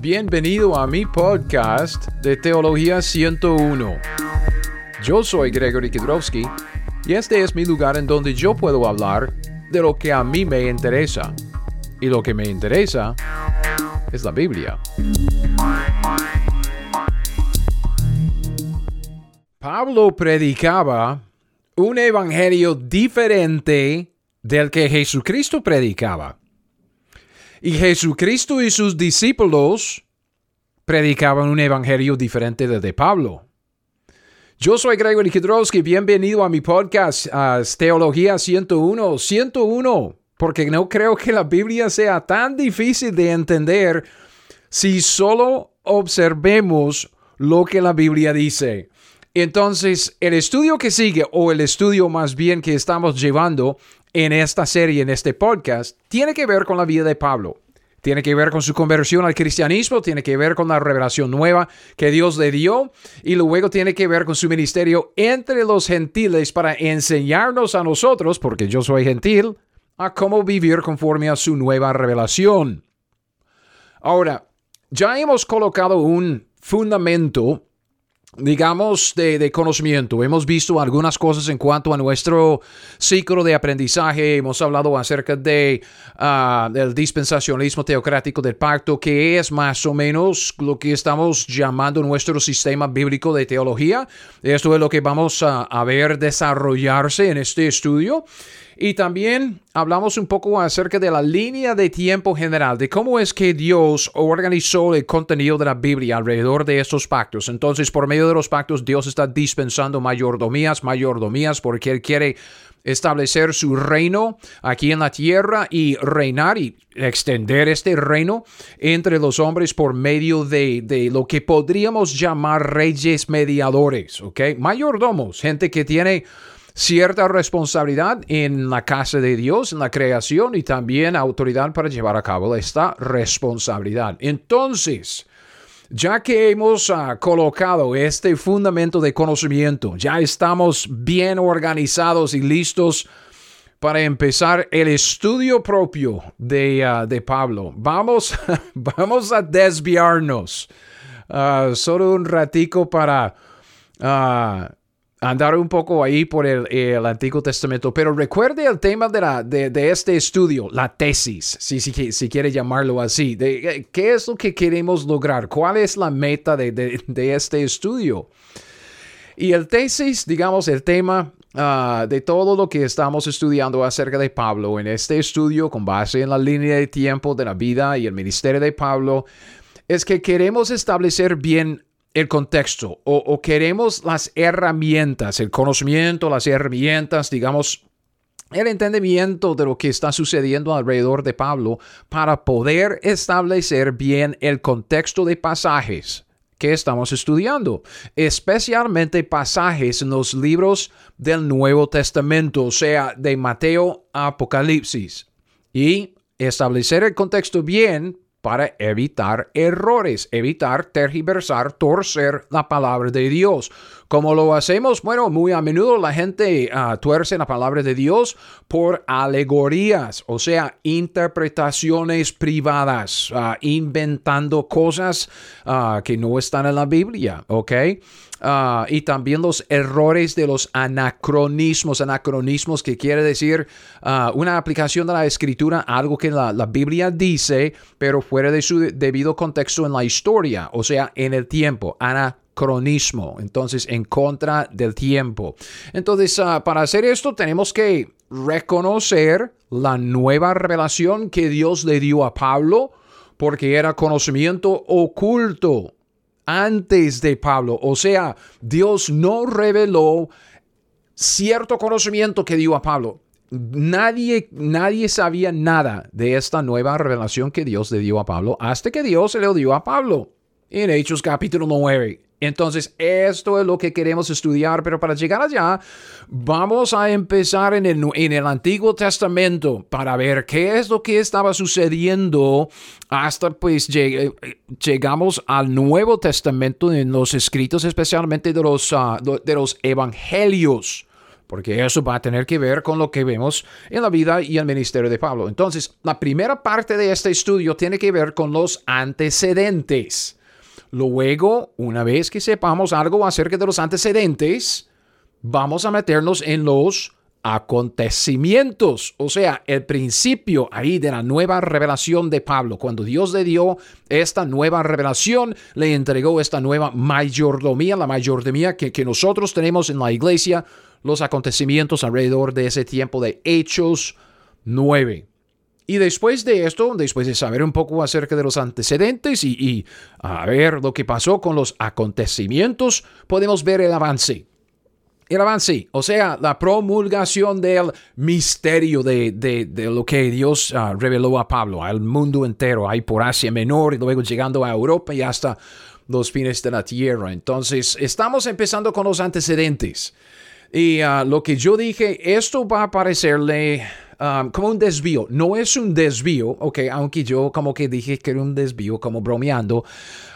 Bienvenido a mi podcast de Teología 101. Yo soy Gregory Kidrowski y este es mi lugar en donde yo puedo hablar de lo que a mí me interesa. Y lo que me interesa es la Biblia. Pablo predicaba un evangelio diferente del que Jesucristo predicaba. Y Jesucristo y sus discípulos predicaban un evangelio diferente del de Pablo. Yo soy Gregory Kidrowski, bienvenido a mi podcast Teología 101. 101, porque no creo que la Biblia sea tan difícil de entender si solo observemos lo que la Biblia dice. Entonces, el estudio que sigue, o el estudio más bien que estamos llevando, en esta serie, en este podcast, tiene que ver con la vida de Pablo. Tiene que ver con su conversión al cristianismo, tiene que ver con la revelación nueva que Dios le dio y luego tiene que ver con su ministerio entre los gentiles para enseñarnos a nosotros, porque yo soy gentil, a cómo vivir conforme a su nueva revelación. Ahora, ya hemos colocado un fundamento digamos, de, conocimiento. Hemos visto algunas cosas en cuanto a nuestro ciclo de aprendizaje. Hemos hablado acerca de, uh, del dispensacionalismo teocrático del pacto, que es más o menos lo que estamos llamando nuestro sistema bíblico de teología. Esto es lo que vamos a, a ver desarrollarse en este estudio. Y también hablamos un poco acerca de la línea de tiempo general, de cómo es que Dios organizó el contenido de la Biblia alrededor de estos pactos. Entonces, por medio de los pactos, Dios está dispensando mayordomías, mayordomías, porque Él quiere establecer su reino aquí en la tierra y reinar y extender este reino entre los hombres por medio de, de, lo que podríamos llamar reyes mediadores, ¿ok? Mayordomos, gente que tiene cierta responsabilidad en la casa de Dios, en la creación y también autoridad para llevar a cabo esta responsabilidad. Entonces, ya que hemos ah, colocado este fundamento de conocimiento, ya estamos bien organizados y listos para empezar el estudio propio de, ah, de Pablo. Vamos, vamos a desviarnos ah, solo un ratico para andar un poco ahí por el, Antiguo Testamento, pero recuerde el tema de, la, de, este estudio, la tesis, si, si, si, quiere llamarlo así, de eh, qué es lo que queremos lograr, cuál es la meta de, este estudio. Y el tesis, digamos, el tema ah, de todo lo que estamos estudiando acerca de Pablo en este estudio con base en la línea de tiempo de la vida y el ministerio de Pablo, es que queremos establecer bien el contexto o, queremos las herramientas, el conocimiento, las herramientas, digamos, el entendimiento de lo que está sucediendo alrededor de Pablo para poder establecer bien el contexto de pasajes que estamos estudiando, especialmente pasajes en los libros del Nuevo Testamento, sea, de Mateo a Apocalipsis, y establecer el contexto bien para evitar errores, evitar tergiversar, torcer la palabra de Dios. ¿Cómo lo hacemos? Bueno, muy a menudo la gente uh, tuerce la palabra de Dios por alegorías, o sea, interpretaciones privadas, ah, inventando cosas ah, que no están en la Biblia, ¿ok? Y también los errores de los anacronismos, anacronismos que quiere decir una aplicación de la escritura, algo que la, la, Biblia dice, pero fuera de su debido contexto en la historia, o sea, en el tiempo, anacronismo cronismo, entonces en contra del tiempo. Entonces, ah, para hacer esto tenemos que reconocer la nueva revelación que Dios le dio a Pablo, porque era conocimiento oculto antes de Pablo. O sea, Dios no reveló cierto conocimiento que dio a Pablo. Nadie, nadie sabía nada de esta nueva revelación que Dios le dio a Pablo hasta que Dios se le dio a Pablo en Hechos capítulo 9. Entonces, esto es lo que queremos estudiar, pero para llegar allá, vamos a empezar en el, en el, Antiguo Testamento para ver qué es lo que estaba sucediendo hasta pues llegamos al Nuevo Testamento en los escritos, especialmente de los, ah, de los evangelios porque eso va a tener que ver con lo que vemos en la vida y el ministerio de Pablo. Entonces, la primera parte de este estudio tiene que ver con los antecedentes. Luego, una vez que sepamos algo acerca de los antecedentes, vamos a meternos en los acontecimientos, o sea, el principio ahí de la nueva revelación de Pablo. Cuando Dios le dio esta nueva revelación, le entregó esta nueva mayordomía, la mayordomía que, nosotros tenemos en la iglesia, los acontecimientos alrededor de ese tiempo de Hechos 9. Y después de esto, después de saber un poco acerca de los antecedentes y, y, a ver lo que pasó con los acontecimientos, podemos ver el avance el avance, o sea, la promulgación del misterio de, de, lo que Dios ah, reveló a Pablo, al mundo entero, ahí por Asia Menor y luego llegando a Europa y hasta los fines de la tierra. Entonces, estamos empezando con los antecedentes. Y ah, lo que yo dije, esto va a parecerle ah, como un desvío. No es un desvío, ok, aunque yo como que dije que era un desvío, como bromeando.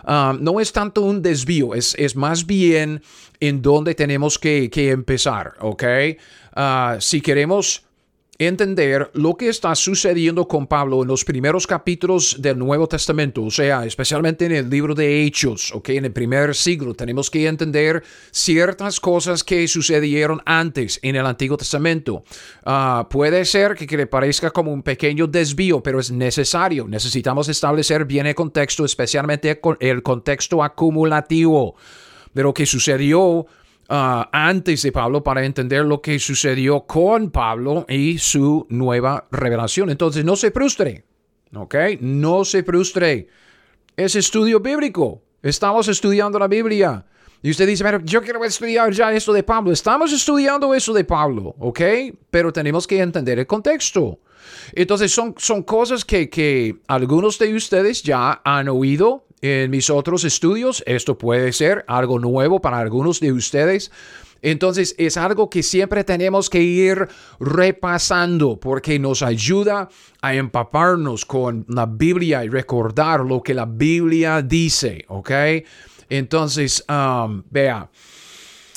no es tanto un desvío, es, es más bien en dónde tenemos que, empezar, ¿ok? Ah, si queremos entender lo que está sucediendo con Pablo en los primeros capítulos del Nuevo Testamento, o sea, especialmente en el libro de Hechos, ¿ok? En el primer siglo, tenemos que entender ciertas cosas que sucedieron antes en el Antiguo Testamento. Ah, puede ser que, que, le parezca como un pequeño desvío, pero es necesario. Necesitamos establecer bien el contexto, especialmente el contexto acumulativo de lo que sucedió ah, antes de Pablo para entender lo que sucedió con Pablo y su nueva revelación. Entonces, no se frustre, ¿ok? No se frustre. Es estudio bíblico. Estamos estudiando la Biblia. Y usted dice, pero yo quiero estudiar ya esto de Pablo. Estamos estudiando eso de Pablo, ¿ok? Pero tenemos que entender el contexto. Entonces son, son cosas que, que algunos de ustedes ya han oído en mis otros estudios. Esto puede ser algo nuevo para algunos de ustedes. Entonces es algo que siempre tenemos que ir repasando porque nos ayuda a empaparnos con la Biblia y recordar lo que la Biblia dice, ¿ok? Entonces, um, vea,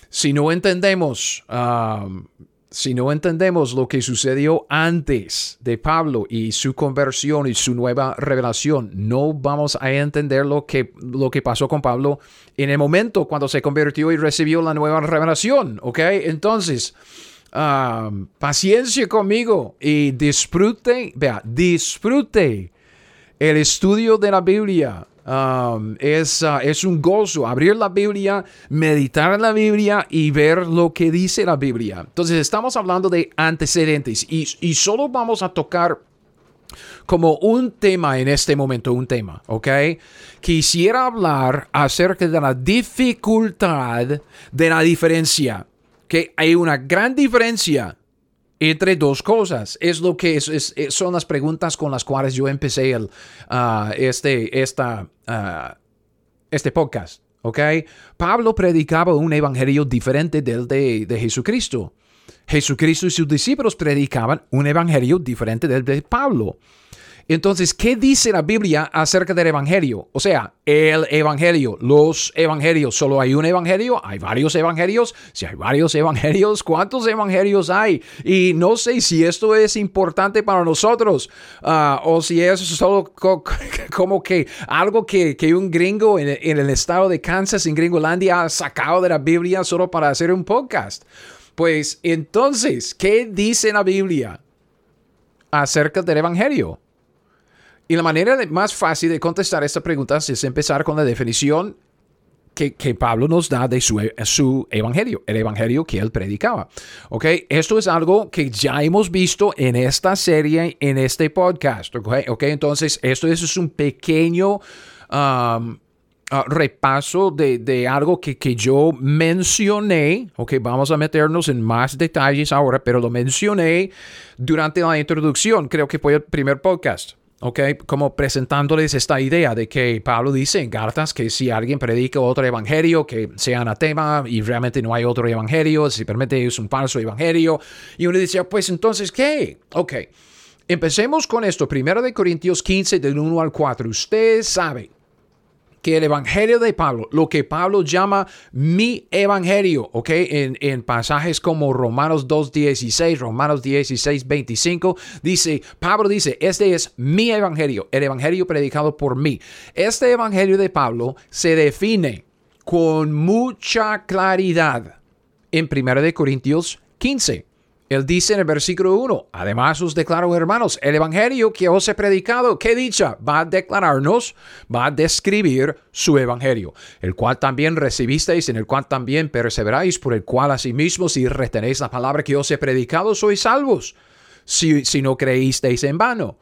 si no entendemos um, si no entendemos lo que sucedió antes de Pablo y su conversión y su nueva revelación, no vamos a entender lo que, lo que pasó con Pablo en el momento cuando se convirtió y recibió la nueva revelación, ¿ok? Entonces, ah, paciencia conmigo y disfrute, vea, disfrute el estudio de la Biblia Um, es, uh, es un gozo abrir la Biblia, meditar la Biblia y ver lo que dice la Biblia. Entonces estamos hablando de antecedentes y, y solo vamos a tocar como un tema en este momento, un tema, ¿ok? Quisiera hablar acerca de la dificultad de la diferencia, que hay una gran diferencia entre dos cosas. Es lo que es, son las preguntas con las cuales yo empecé el, uh, este, esta, uh, este podcast. ¿Ok? Pablo predicaba un evangelio diferente del de, de Jesucristo. Jesucristo y sus discípulos predicaban un evangelio diferente del de Pablo. Entonces, ¿qué dice la Biblia acerca del Evangelio? O sea, el Evangelio, los Evangelios. ¿Solo hay un Evangelio? ¿Hay varios Evangelios? Si hay varios Evangelios, ¿cuántos Evangelios hay? Y no sé si esto es importante para nosotros ah, o si es solo como que algo que, un gringo en, en el estado de Kansas, en Gringolandia, ha sacado de la Biblia solo para hacer un podcast. Pues entonces, ¿qué dice la Biblia acerca del Evangelio? Y la manera más fácil de contestar esta pregunta es empezar con la definición que, Pablo nos da de su, su, evangelio, el evangelio que él predicaba. ¿Ok? Esto es algo que ya hemos visto en esta serie, en este podcast. ¿Ok? Entonces, esto es un pequeño um, uh, repaso de, algo que, que, yo mencioné. Ok, vamos a meternos en más detalles ahora, pero lo mencioné durante la introducción. Creo que fue el primer podcast. ¿Ok? Como presentándoles esta idea de que Pablo dice en cartas que si alguien predica otro evangelio que sea anatema y realmente no hay otro evangelio, simplemente es un falso evangelio, y uno dice, pues entonces, ¿qué? Ok, empecemos con esto, primero de Corintios 15, del 1 al 4. Usted sabe que el evangelio de Pablo, lo que Pablo llama mi evangelio, ¿ok? En, en pasajes como Romanos 2.16, Romanos 16.25, dice, Pablo dice, este es mi evangelio, el evangelio predicado por mí. Este evangelio de Pablo se define con mucha claridad en 1 Corintios 15. Él dice en el versículo 1, además os declaro hermanos, el Evangelio que os he predicado, que dicha, va a declararnos, va a describir su Evangelio, el cual también recibisteis, en el cual también perseveráis, por el cual asimismo si retenéis la palabra que os he predicado, sois salvos, si, si no creísteis en vano.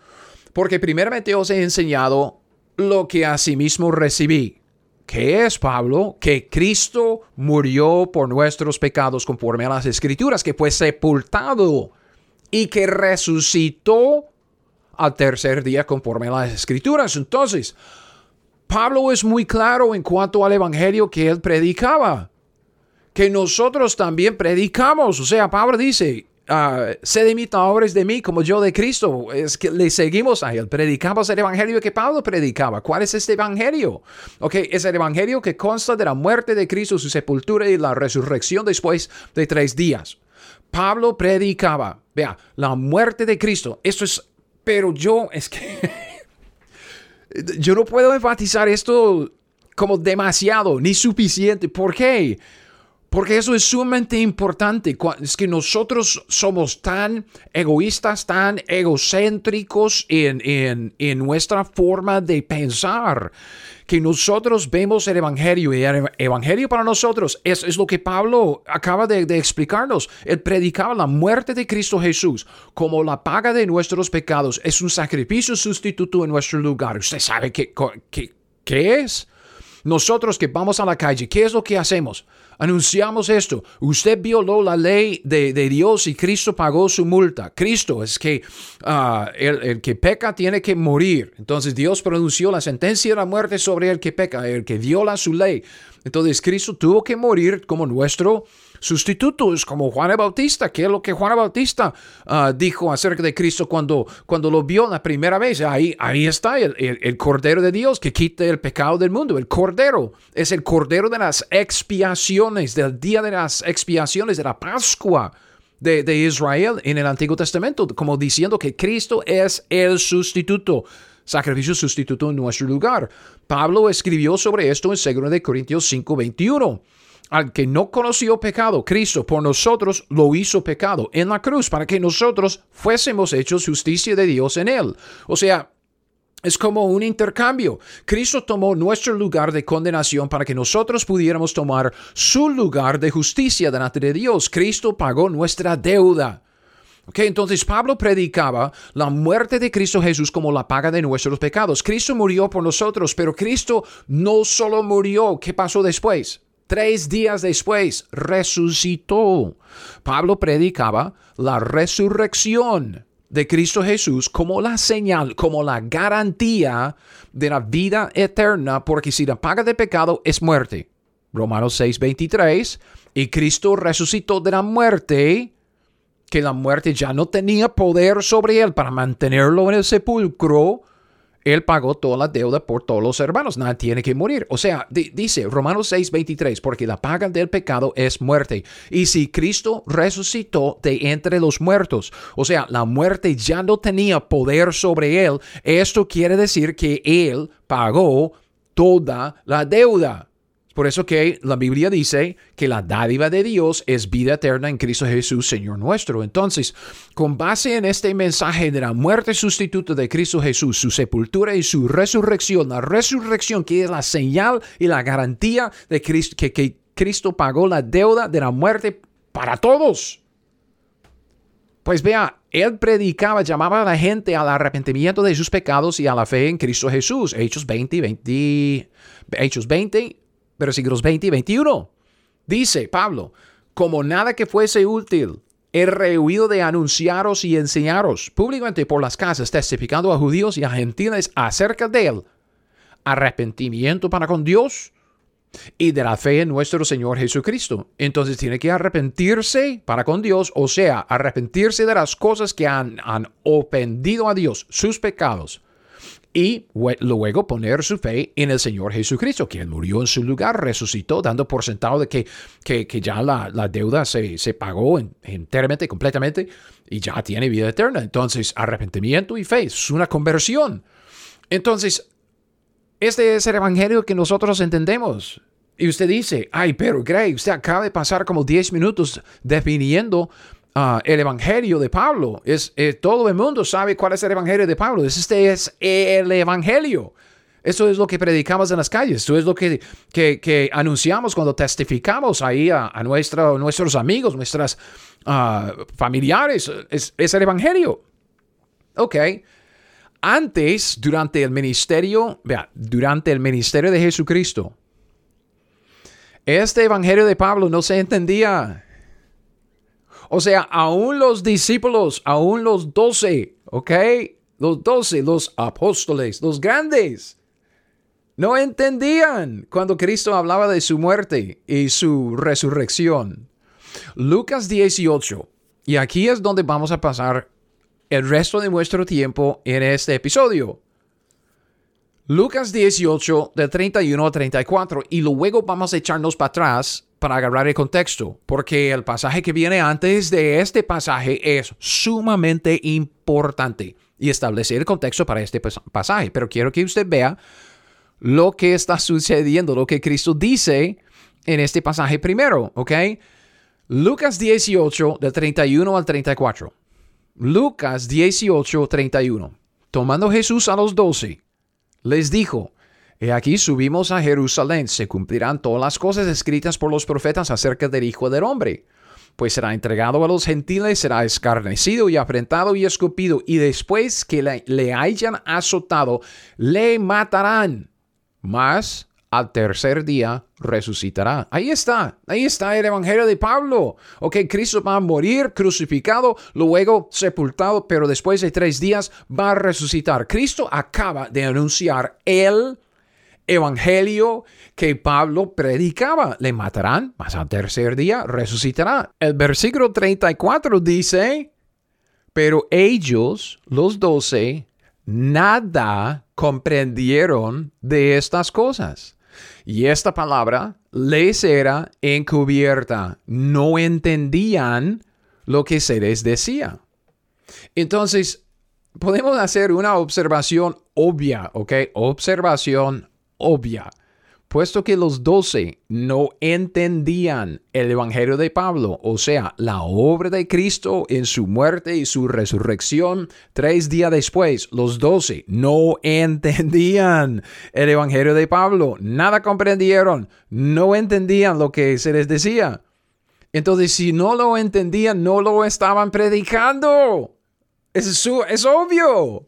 Porque primeramente os he enseñado lo que asimismo recibí ¿Qué es, Pablo? Que Cristo murió por nuestros pecados conforme a las escrituras, que fue sepultado y que resucitó al tercer día conforme a las escrituras. Entonces, Pablo es muy claro en cuanto al evangelio que él predicaba, que nosotros también predicamos. O sea, Pablo dice, uh, sed imitadores de mí como yo de Cristo. Es que le seguimos a él. Predicamos el evangelio que Pablo predicaba. ¿Cuál es este evangelio? Ok, es el evangelio que consta de la muerte de Cristo, su sepultura y la resurrección después de tres días. Pablo predicaba, vea, la muerte de Cristo. Esto es, pero yo, es que yo no puedo enfatizar esto como demasiado ni suficiente. ¿Por qué? Porque eso es sumamente importante. Es que nosotros somos tan egoístas, tan egocéntricos en, nuestra forma de pensar, que nosotros vemos el Evangelio y el Evangelio para nosotros es, es lo que Pablo acaba de, explicarnos. Él predicaba la muerte de Cristo Jesús como la paga de nuestros pecados. Es un sacrificio sustituto en nuestro lugar. ¿Usted sabe qué, qué, qué es? Nosotros que vamos a la calle, ¿qué es lo que hacemos? Anunciamos esto. Usted violó la ley de, Dios y Cristo pagó su multa. Cristo es que ah, el, que peca tiene que morir. Entonces Dios pronunció la sentencia de la muerte sobre el que peca, el que viola su ley. Entonces Cristo tuvo que morir como nuestro sustitutos como Juan el Bautista, que es lo que Juan el Bautista ah, dijo acerca de Cristo cuando, cuando lo vio la primera vez. Ahí, ahí está el, el, Cordero de Dios que quita el pecado del mundo. El Cordero es el Cordero de las expiaciones, del día de las expiaciones, de la Pascua. De, de, Israel en el Antiguo Testamento, como diciendo que Cristo es el sustituto, sacrificio sustituto en nuestro lugar. Pablo escribió sobre esto en 2 Corintios 5:21 al que no conoció pecado, Cristo por nosotros lo hizo pecado en la cruz para que nosotros fuésemos hechos justicia de Dios en él. O sea, es como un intercambio. Cristo tomó nuestro lugar de condenación para que nosotros pudiéramos tomar su lugar de justicia delante de Dios. Cristo pagó nuestra deuda. Okay, entonces Pablo predicaba la muerte de Cristo Jesús como la paga de nuestros pecados. Cristo murió por nosotros, pero Cristo no solo murió. ¿Qué pasó después? Tres días después resucitó. Pablo predicaba la resurrección de Cristo Jesús como la señal, como la garantía de la vida eterna, porque si la paga de pecado es muerte. Romanos 6:23, y Cristo resucitó de la muerte, que la muerte ya no tenía poder sobre él para mantenerlo en el sepulcro, él pagó toda la deuda por todos los hermanos. Nadie tiene que morir. O sea, dice Romanos 6, 23, porque la paga del pecado es muerte. Y si Cristo resucitó de entre los muertos, o sea, la muerte ya no tenía poder sobre él, esto quiere decir que él pagó toda la deuda. Por eso que la Biblia dice que la dádiva de Dios es vida eterna en Cristo Jesús, Señor nuestro. Entonces, con base en este mensaje de la muerte sustituta de Cristo Jesús, su sepultura y su resurrección, la resurrección que es la señal y la garantía de Cristo, que, que Cristo pagó la deuda de la muerte para todos. Pues vea, él predicaba, llamaba a la gente al arrepentimiento de sus pecados y a la fe en Cristo Jesús. Hechos 20, 20, Hechos 20, versículos 20 y 21. Dice Pablo, como nada que fuese útil, he rehuido de anunciaros y enseñaros públicamente por las casas, testificando a judíos y a gentiles acerca de él, arrepentimiento para con Dios y de la fe en nuestro Señor Jesucristo. Entonces tiene que arrepentirse para con Dios, o sea, arrepentirse de las cosas que han, han ofendido a Dios, sus pecados, y luego poner su fe en el Señor Jesucristo, quien murió en su lugar, resucitó, dando por sentado de que, que, ya la, deuda se, se pagó enteramente, completamente, y ya tiene vida eterna. Entonces, arrepentimiento y fe es una conversión. Entonces, este es el evangelio que nosotros entendemos. Y usted dice, ay, pero Greg, usted acaba de pasar como 10 minutos definiendo Ah, el Evangelio de Pablo. Es, eh, todo el mundo sabe cuál es el Evangelio de Pablo. Este es el Evangelio. Eso es lo que predicamos en las calles. Eso es lo que, que, anunciamos cuando testificamos ahí a, nuestros amigos, nuestras ah, familiares. Es, es, el Evangelio. Ok. Antes, durante el ministerio, vea, durante el ministerio de Jesucristo, este Evangelio de Pablo no se entendía. O sea, aún los discípulos, aún los doce, ¿ok? Los doce, los apóstoles, los grandes, no entendían cuando Cristo hablaba de su muerte y su resurrección. Lucas 18, y aquí es donde vamos a pasar el resto de nuestro tiempo en este episodio. Lucas 18, de 31 a 34, y luego vamos a echarnos para atrás para agarrar el contexto, porque el pasaje que viene antes de este pasaje es sumamente importante y establecer el contexto para este pasaje. Pero quiero que usted vea lo que está sucediendo, lo que Cristo dice en este pasaje primero, ¿ok? Lucas 18, del 31 al 34. Lucas 18, 31. Tomando Jesús a los doce, les dijo, He aquí subimos a Jerusalén, se cumplirán todas las cosas escritas por los profetas acerca del Hijo del Hombre. Pues será entregado a los gentiles, será escarnecido y afrentado y escupido, y después que le, hayan azotado, le matarán. Mas al tercer día resucitará. Ahí está, ahí está el Evangelio de Pablo. Ok, Cristo va a morir crucificado, luego sepultado, pero después de tres días va a resucitar. Cristo acaba de anunciar el evangelio que Pablo predicaba. Le matarán, mas al tercer día resucitará. El versículo 34 dice, pero ellos, los doce, nada comprendieron de estas cosas. Y esta palabra les era encubierta. No entendían lo que se les decía. Entonces, podemos hacer una observación obvia, ¿ok? Observación obvia, puesto que los doce no entendían el Evangelio de Pablo, o sea, la obra de Cristo en su muerte y su resurrección tres días después, los doce no entendían el Evangelio de Pablo, nada comprendieron, no entendían lo que se les decía. Entonces, si no lo entendían, no lo estaban predicando. Es, obvio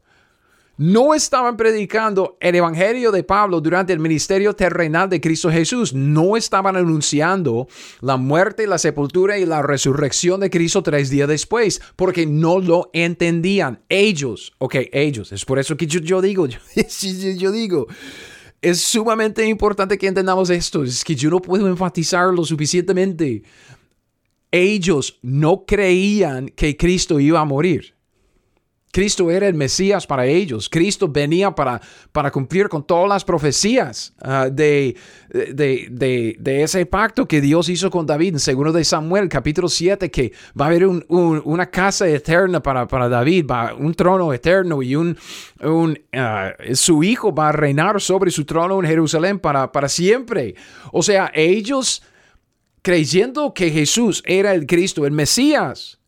no estaban predicando el Evangelio de Pablo durante el ministerio terrenal de Cristo Jesús. No estaban anunciando la muerte, la sepultura y la resurrección de Cristo tres días después, porque no lo entendían. Ellos, ok, ellos. Es por eso que yo, digo, yo, yo digo, es sumamente importante que entendamos esto. Es que yo no puedo enfatizarlo suficientemente. Ellos no creían que Cristo iba a morir. Cristo era el Mesías para ellos. Cristo venía para, para cumplir con todas las profecías ah, de, de, ese pacto que Dios hizo con David en segundo de Samuel, capítulo 7, que va a haber una casa eterna para, para David, va, un trono eterno y un ah, su hijo va a reinar sobre su trono en Jerusalén para, para siempre. O sea, ellos creyendo que Jesús era el Cristo, el Mesías,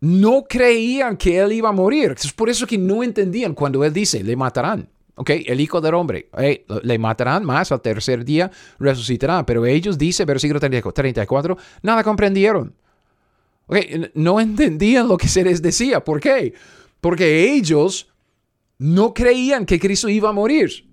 no creían que él iba a morir. Es por eso que no entendían cuando él dice, le matarán. ¿Ok? El hijo del hombre, le matarán más al tercer día, resucitará. Pero ellos, dice versículo 34, nada comprendieron. Okay, no entendían lo que se les decía. ¿Por qué? Porque ellos no creían que Cristo iba a morir.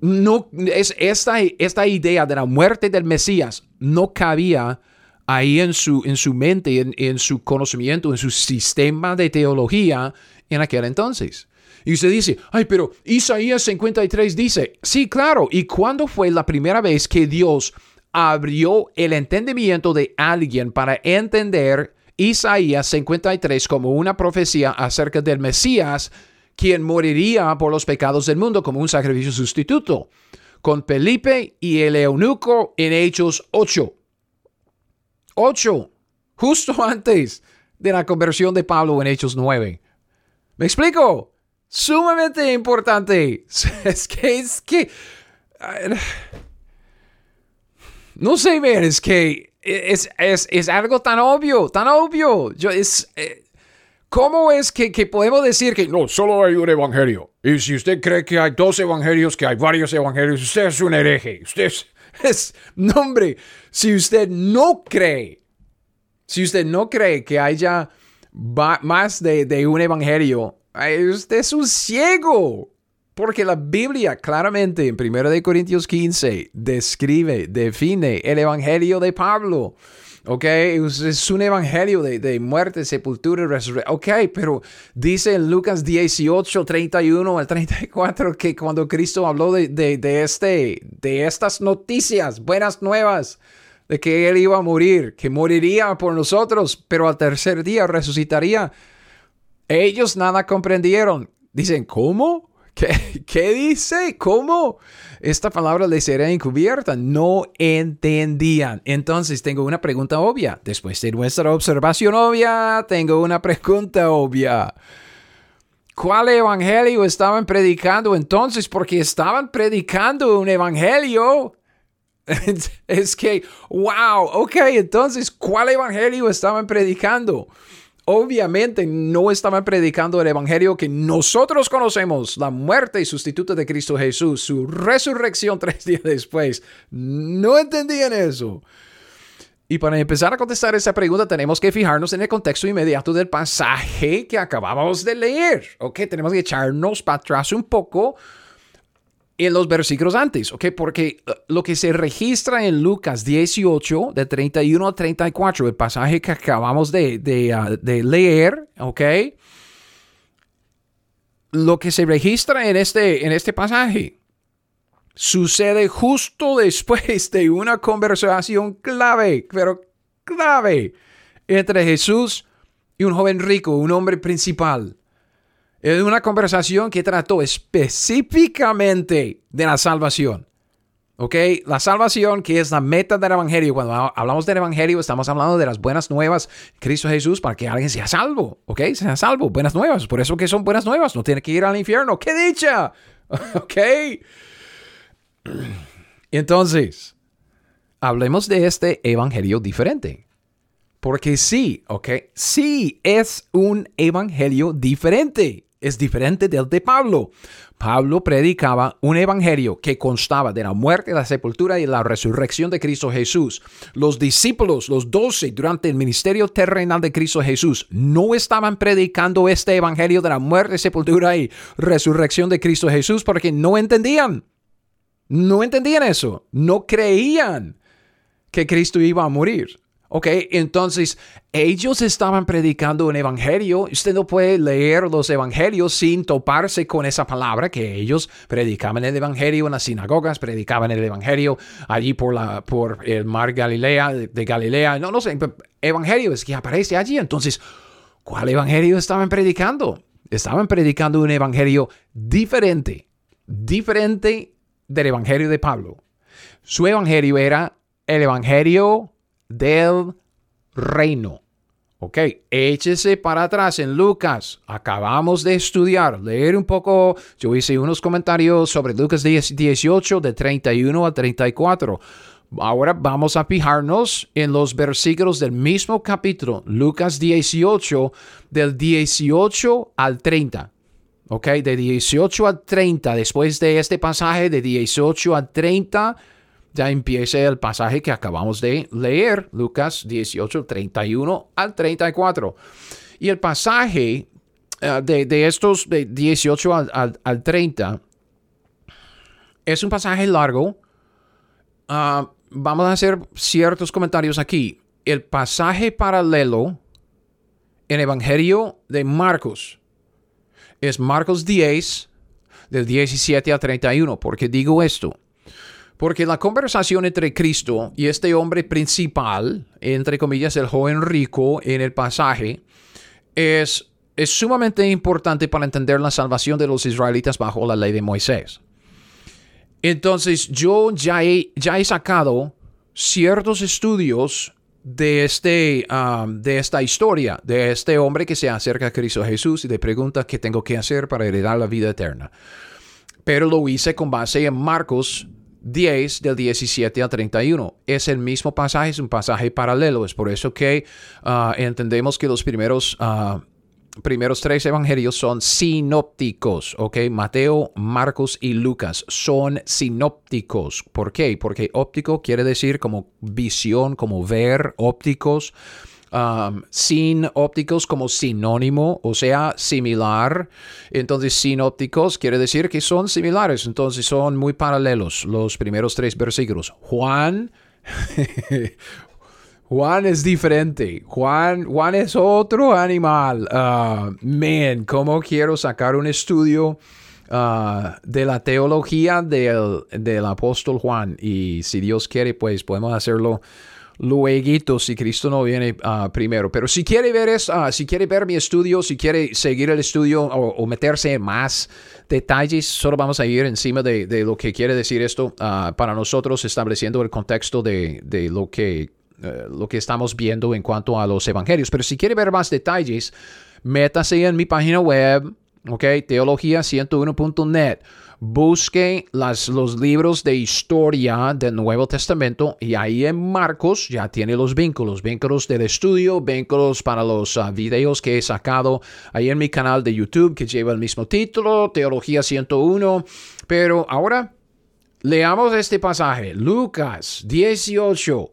No, es esta, esta idea de la muerte del Mesías no cabía ahí en su, en su mente, en, en su conocimiento, en su sistema de teología en aquel entonces. Y usted dice, ay, pero Isaías 53 dice, sí, claro, ¿y cuándo fue la primera vez que Dios abrió el entendimiento de alguien para entender Isaías 53 como una profecía acerca del Mesías quien moriría por los pecados del mundo como un sacrificio sustituto, con Felipe y el eunuco en Hechos 8. 8, justo antes de la conversión de Pablo en Hechos 9. ¿Me explico? Sumamente importante. Es que, es que... No sé, ver, es que es, es, algo tan obvio, tan obvio. Yo, es, eh, ¿Cómo es que, podemos decir que no, solo hay un evangelio? Y si usted cree que hay dos evangelios, que hay varios evangelios, usted es un hereje. Usted es, es no, si usted no cree, si usted no cree que haya más de, de un evangelio, usted es un ciego. Porque la Biblia claramente en 1 Corintios 15 describe, define el Evangelio de Pablo. ¿Ok? Es un evangelio de, muerte, sepultura y resurrección. Ok, pero dice en Lucas 18, 31 al 34 que cuando Cristo habló de, de, este, de estas noticias, buenas nuevas, de que Él iba a morir, que moriría por nosotros, pero al tercer día resucitaría. Ellos nada comprendieron. Dicen, ¿cómo? ¿Qué, qué dice? ¿Cómo? Esta palabra les era encubierta. No entendían. Entonces tengo una pregunta obvia. Después de nuestra observación obvia, tengo una pregunta obvia. ¿Cuál evangelio estaban predicando entonces? Porque estaban predicando un evangelio. es que, wow, ok, entonces, ¿cuál evangelio estaban predicando? Obviamente no estaban predicando el evangelio que nosotros conocemos, la muerte y sustituto de Cristo Jesús, su resurrección tres días después. No entendían eso. Y para empezar a contestar esa pregunta tenemos que fijarnos en el contexto inmediato del pasaje que acabamos de leer. Ok, tenemos que echarnos para atrás un poco en los versículos antes, ¿ok? Porque uh, lo que se registra en Lucas 18, de 31 a 34, el pasaje que acabamos de, uh, de, leer, ¿ok? Lo que se registra en este, en este pasaje sucede justo después de una conversación clave, pero clave, entre Jesús y un joven rico, un hombre principal. Es una conversación que trató específicamente de la salvación. ¿Ok? La salvación que es la meta del Evangelio. Cuando hablamos del Evangelio estamos hablando de las buenas nuevas Cristo Jesús para que alguien sea salvo. ¿Ok? Sea salvo. Buenas nuevas. Por eso que son buenas nuevas. No tiene que ir al infierno. ¡Qué dicha! ¿Ok? Entonces, hablemos de este Evangelio diferente. Porque sí, ¿ok? Sí es un Evangelio diferente es diferente del de Pablo. Pablo predicaba un evangelio que constaba de la muerte, la sepultura y la resurrección de Cristo Jesús. Los discípulos, los doce, durante el ministerio terrenal de Cristo Jesús, no estaban predicando este evangelio de la muerte, sepultura y resurrección de Cristo Jesús porque no entendían. No entendían eso. No creían que Cristo iba a morir. Ok, entonces ellos estaban predicando un evangelio. Usted no puede leer los evangelios sin toparse con esa palabra que ellos predicaban el evangelio en las sinagogas, predicaban el evangelio allí por, la, por el mar Galilea, de, Galilea. No, no sé, evangelio es que aparece allí. Entonces, ¿cuál evangelio estaban predicando? Estaban predicando un evangelio diferente, diferente del evangelio de Pablo. Su evangelio era el evangelio del reino. Ok, échese para atrás en Lucas. Acabamos de estudiar, leer un poco. Yo hice unos comentarios sobre Lucas 18, de 31 a 34. Ahora vamos a fijarnos en los versículos del mismo capítulo, Lucas 18, del 18 al 30. Ok, de 18 al 30. Después de este pasaje, de 18 al 30 ya empieza el pasaje que acabamos de leer, Lucas 18, 31 al 34. Y el pasaje eh, de, estos de 18 al, 30 es un pasaje largo. Ah, vamos a hacer ciertos comentarios aquí. El pasaje paralelo en Evangelio de Marcos es Marcos 10, del 17 al 31. ¿Por qué digo esto? Porque la conversación entre Cristo y este hombre principal, entre comillas, el joven rico en el pasaje, es es sumamente importante para entender la salvación de los israelitas bajo la ley de Moisés. Entonces, yo ya he, ya he sacado ciertos estudios de, este, um, de esta historia, de este hombre que se acerca a Cristo Jesús y le pregunta qué tengo que hacer para heredar la vida eterna. Pero lo hice con base en Marcos 10 del 17 al 31. Es el mismo pasaje, es un pasaje paralelo. Es por eso que uh, entendemos que los primeros... Uh, primeros tres evangelios son sinópticos, ¿ok? Mateo, Marcos y Lucas son sinópticos. ¿Por qué? Porque óptico quiere decir como visión, como ver, ópticos. Um, sin ópticos como sinónimo, o sea, similar. Entonces, sinópticos quiere decir que son similares, entonces son muy paralelos los primeros tres versículos. Juan, Juan es diferente. Juan, Juan es otro animal. Uh, man, ¿cómo quiero sacar un estudio uh, de la teología del, del, apóstol Juan? Y si Dios quiere, pues podemos hacerlo luego si Cristo no viene uh, primero. Pero si quiere ver eso, si quiere ver mi estudio, si quiere seguir el estudio o, meterse en más detalles, solo vamos a ir encima de, lo que quiere decir esto para nosotros, estableciendo el contexto de, de lo que eh, lo que estamos viendo en cuanto a los evangelios. Pero si quiere ver más detalles, métase en mi página web, ok, teología101.net. Busque las, los libros de historia del Nuevo Testamento y ahí en Marcos ya tiene los vínculos, vínculos del estudio, vínculos para los ah, videos que he sacado ahí en mi canal de YouTube que lleva el mismo título, Teología 101. Pero ahora leamos este pasaje, Lucas 18.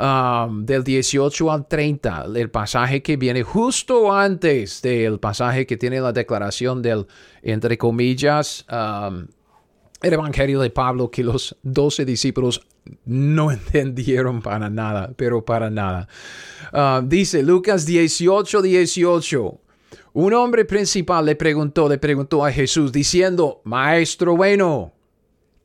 Um, del 18 al 30, el pasaje que viene justo antes del pasaje que tiene la declaración del, entre comillas, um, el Evangelio de Pablo que los doce discípulos no entendieron para nada, pero para nada. Uh, dice Lucas 18, 18. Un hombre principal le preguntó, le preguntó a Jesús diciendo, Maestro bueno,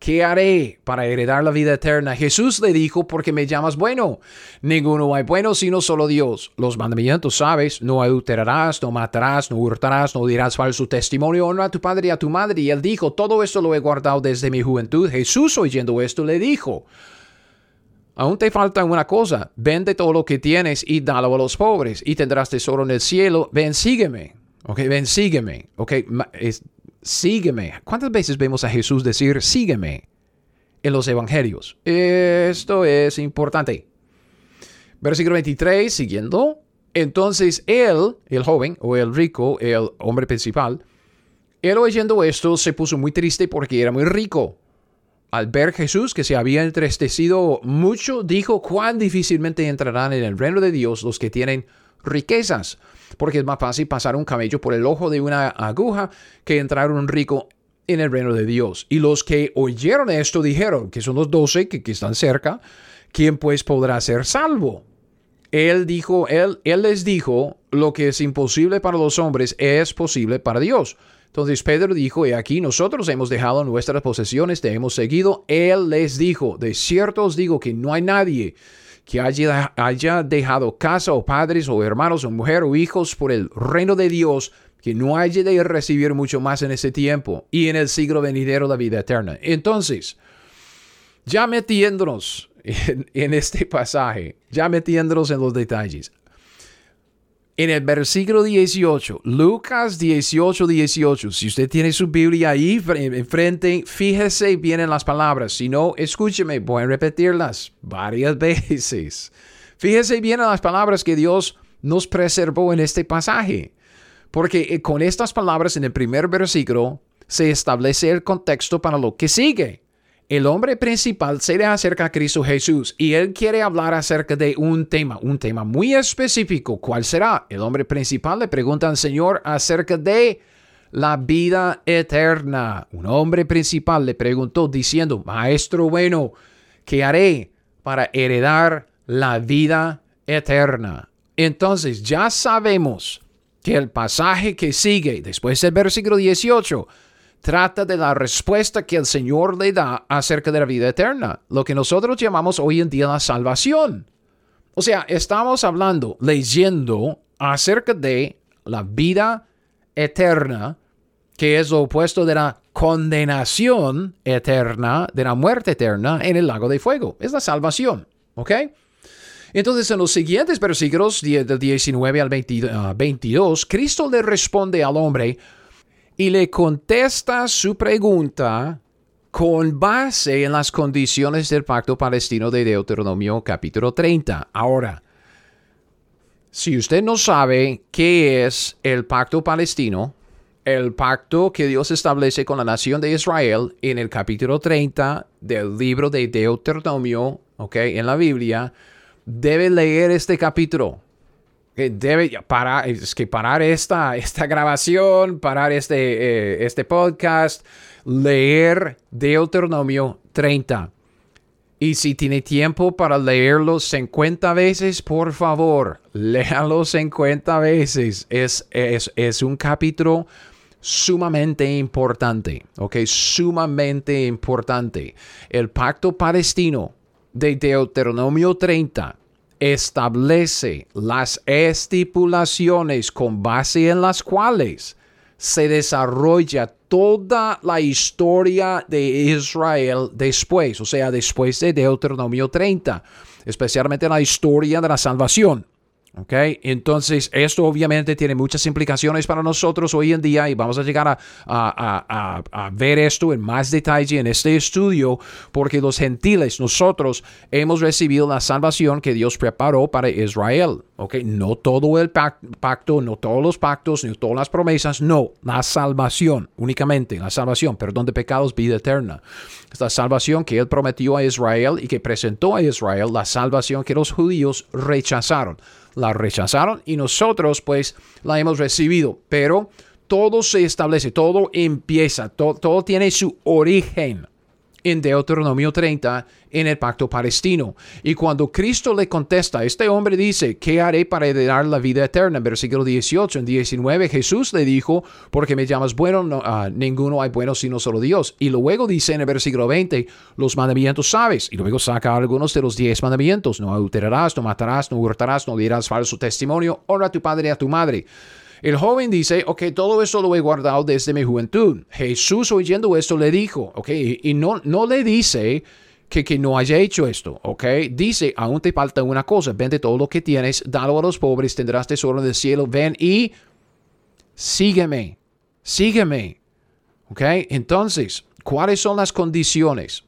¿Qué haré para heredar la vida eterna? Jesús le dijo, porque me llamas bueno. Ninguno hay bueno sino solo Dios. Los mandamientos sabes, no adulterarás, no matarás, no hurtarás, no dirás falso testimonio, honra a tu padre y a tu madre. Y él dijo, todo esto lo he guardado desde mi juventud. Jesús oyendo esto le dijo, Aún te falta una cosa, vende todo lo que tienes y dalo a los pobres y tendrás tesoro en el cielo. Ven, sígueme. Ok, ven, sígueme. Ok, sígueme. ¿Cuántas veces vemos a Jesús decir, sígueme en los evangelios? Esto es importante. Versículo 23, siguiendo. Entonces él, el joven o el rico, el hombre principal, él oyendo esto se puso muy triste porque era muy rico. Al ver Jesús que se había entristecido mucho, dijo cuán difícilmente entrarán en el reino de Dios los que tienen riquezas porque es más fácil pasar un camello por el ojo de una aguja que entrar un rico en el reino de Dios. Y los que oyeron esto dijeron, que son los doce que, están cerca, ¿quién pues podrá ser salvo? Él dijo, él, él les dijo, lo que es imposible para los hombres es posible para Dios. Entonces Pedro dijo, y aquí nosotros hemos dejado nuestras posesiones, te hemos seguido. Él les dijo, de cierto os digo que no hay nadie que haya, haya dejado casa o padres o hermanos o mujer o hijos por el reino de Dios, que no haya de recibir mucho más en ese tiempo y en el siglo venidero la vida eterna. Entonces, ya metiéndonos en, en este pasaje, ya metiéndonos en los detalles, en el versículo 18, Lucas 18, 18. Si usted tiene su Biblia ahí enfrente, fíjese bien en las palabras. Si no, escúcheme, voy a repetirlas varias veces. Fíjese bien en las palabras que Dios nos preservó en este pasaje. Porque eh, con estas palabras en el primer versículo se establece el contexto para lo que sigue. El hombre principal se le acerca a Cristo Jesús y él quiere hablar acerca de un tema, un tema muy específico. ¿Cuál será? El hombre principal le pregunta al Señor acerca de la vida eterna. Un hombre principal le preguntó diciendo, Maestro bueno, ¿qué haré para heredar la vida eterna? Entonces ya sabemos que el pasaje que sigue después del versículo 18 trata de la respuesta que el Señor le da acerca de la vida eterna, lo que nosotros llamamos hoy en día la salvación. O sea, estamos hablando, leyendo acerca de la vida eterna, que es lo opuesto de la condenación eterna, de la muerte eterna en el lago de fuego. Es la salvación. ¿Ok? Entonces, en los siguientes versículos, del 19 al 22, ah, Cristo le responde al hombre y le contesta su pregunta con base en las condiciones del pacto palestino de Deuteronomio capítulo 30. Ahora, si usted no sabe qué es el pacto palestino, el pacto que Dios establece con la nación de Israel en el capítulo 30 del libro de Deuteronomio, ¿ok? En la Biblia, debe leer este capítulo. Debe parar, que parar esta, esta grabación, parar este, eh, este podcast, leer Deuteronomio 30. Y si tiene tiempo para leerlo 50 veces, por favor, léalo 50 veces. Es, es, es un capítulo sumamente importante, ¿ok? Sumamente importante. El pacto palestino de Deuteronomio 30 establece las estipulaciones con base en las cuales se desarrolla toda la historia de Israel después, o sea, después de Deuteronomio 30, especialmente la historia de la salvación. ¿Ok? Entonces, esto obviamente tiene muchas implicaciones para nosotros hoy en día y vamos a llegar a, a, a, ver esto en más detalle en este estudio porque los gentiles, nosotros hemos recibido la salvación que Dios preparó para Israel. ¿Ok? No todo el pacto, no todos los pactos, ni todas las promesas, no, la salvación, únicamente la salvación, perdón de pecados, vida eterna. La salvación que Él prometió a Israel y que presentó a Israel, la salvación que los judíos rechazaron la rechazaron y nosotros pues la hemos recibido. Pero todo se establece, todo empieza, todo, tiene su origen en Deuteronomio 30 en el pacto palestino. Y cuando Cristo le contesta, este hombre dice, ¿qué haré para heredar la vida eterna? En versículo 18, en 19 Jesús le dijo, porque me llamas bueno, no, ah, ninguno hay bueno sino solo Dios. Y luego dice en el versículo 20, los mandamientos sabes. Y luego saca algunos de los diez mandamientos, no adulterarás, no matarás, no hurtarás, no dirás falso testimonio, honra a tu padre y a tu madre. El joven dice, ok, todo esto lo he guardado desde mi juventud. Jesús oyendo esto le dijo, ok, y no, no le dice que, que no haya hecho esto, ok. Dice, aún te falta una cosa, vende todo lo que tienes, dalo a los pobres, tendrás tesoro en el cielo, ven y sígueme, sígueme, ok. Entonces, ¿cuáles son las condiciones?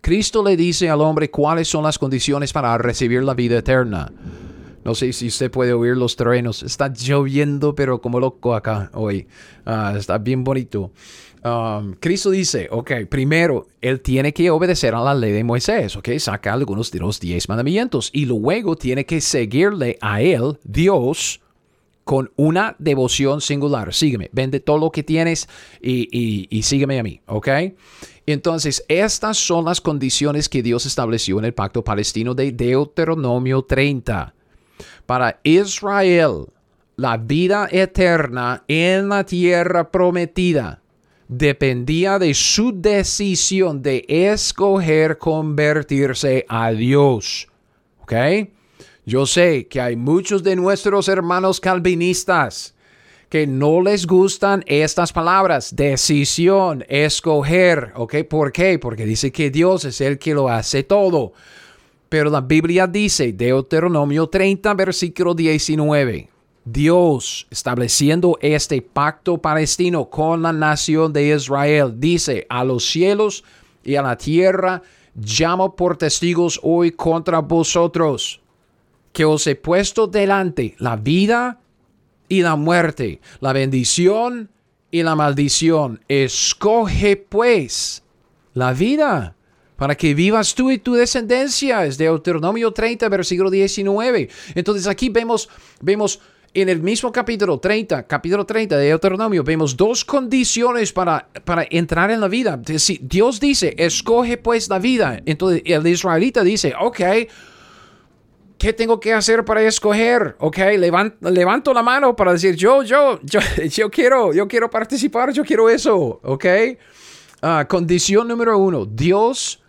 Cristo le dice al hombre cuáles son las condiciones para recibir la vida eterna. No sé si usted puede oír los truenos. Está lloviendo, pero como loco acá hoy. Ah, está bien bonito. Um, Cristo dice, ok, primero, él tiene que obedecer a la ley de Moisés, ok, saca algunos de los diez mandamientos y luego tiene que seguirle a él, Dios, con una devoción singular. Sígueme, vende todo lo que tienes y, y sígueme a mí, ok. Entonces, estas son las condiciones que Dios estableció en el pacto palestino de Deuteronomio 30 para Israel la vida eterna en la tierra prometida dependía de su decisión de escoger convertirse a Dios. ¿Ok? Yo sé que hay muchos de nuestros hermanos calvinistas que no les gustan estas palabras, decisión, escoger. ¿Ok? ¿Por qué? Porque dice que Dios es el que lo hace todo. Pero la Biblia dice, Deuteronomio 30, versículo 19, Dios estableciendo este pacto palestino con la nación de Israel, dice, a los cielos y a la tierra, llamo por testigos hoy contra vosotros, que os he puesto delante la vida y la muerte, la bendición y la maldición. Escoge pues la vida para que vivas tú y tu descendencia. Es Deuteronomio 30, versículo 19. Entonces aquí vemos, vemos en el mismo capítulo 30, capítulo 30 de Deuteronomio, vemos dos condiciones para, para entrar en la vida. Dios dice, escoge pues la vida. Entonces el israelita dice, ok, ¿qué tengo que hacer para escoger? Ok, levanto, levanto la mano para decir, yo, yo, yo, yo quiero, yo quiero participar, yo quiero eso, ok. Ah, condición número uno, Dios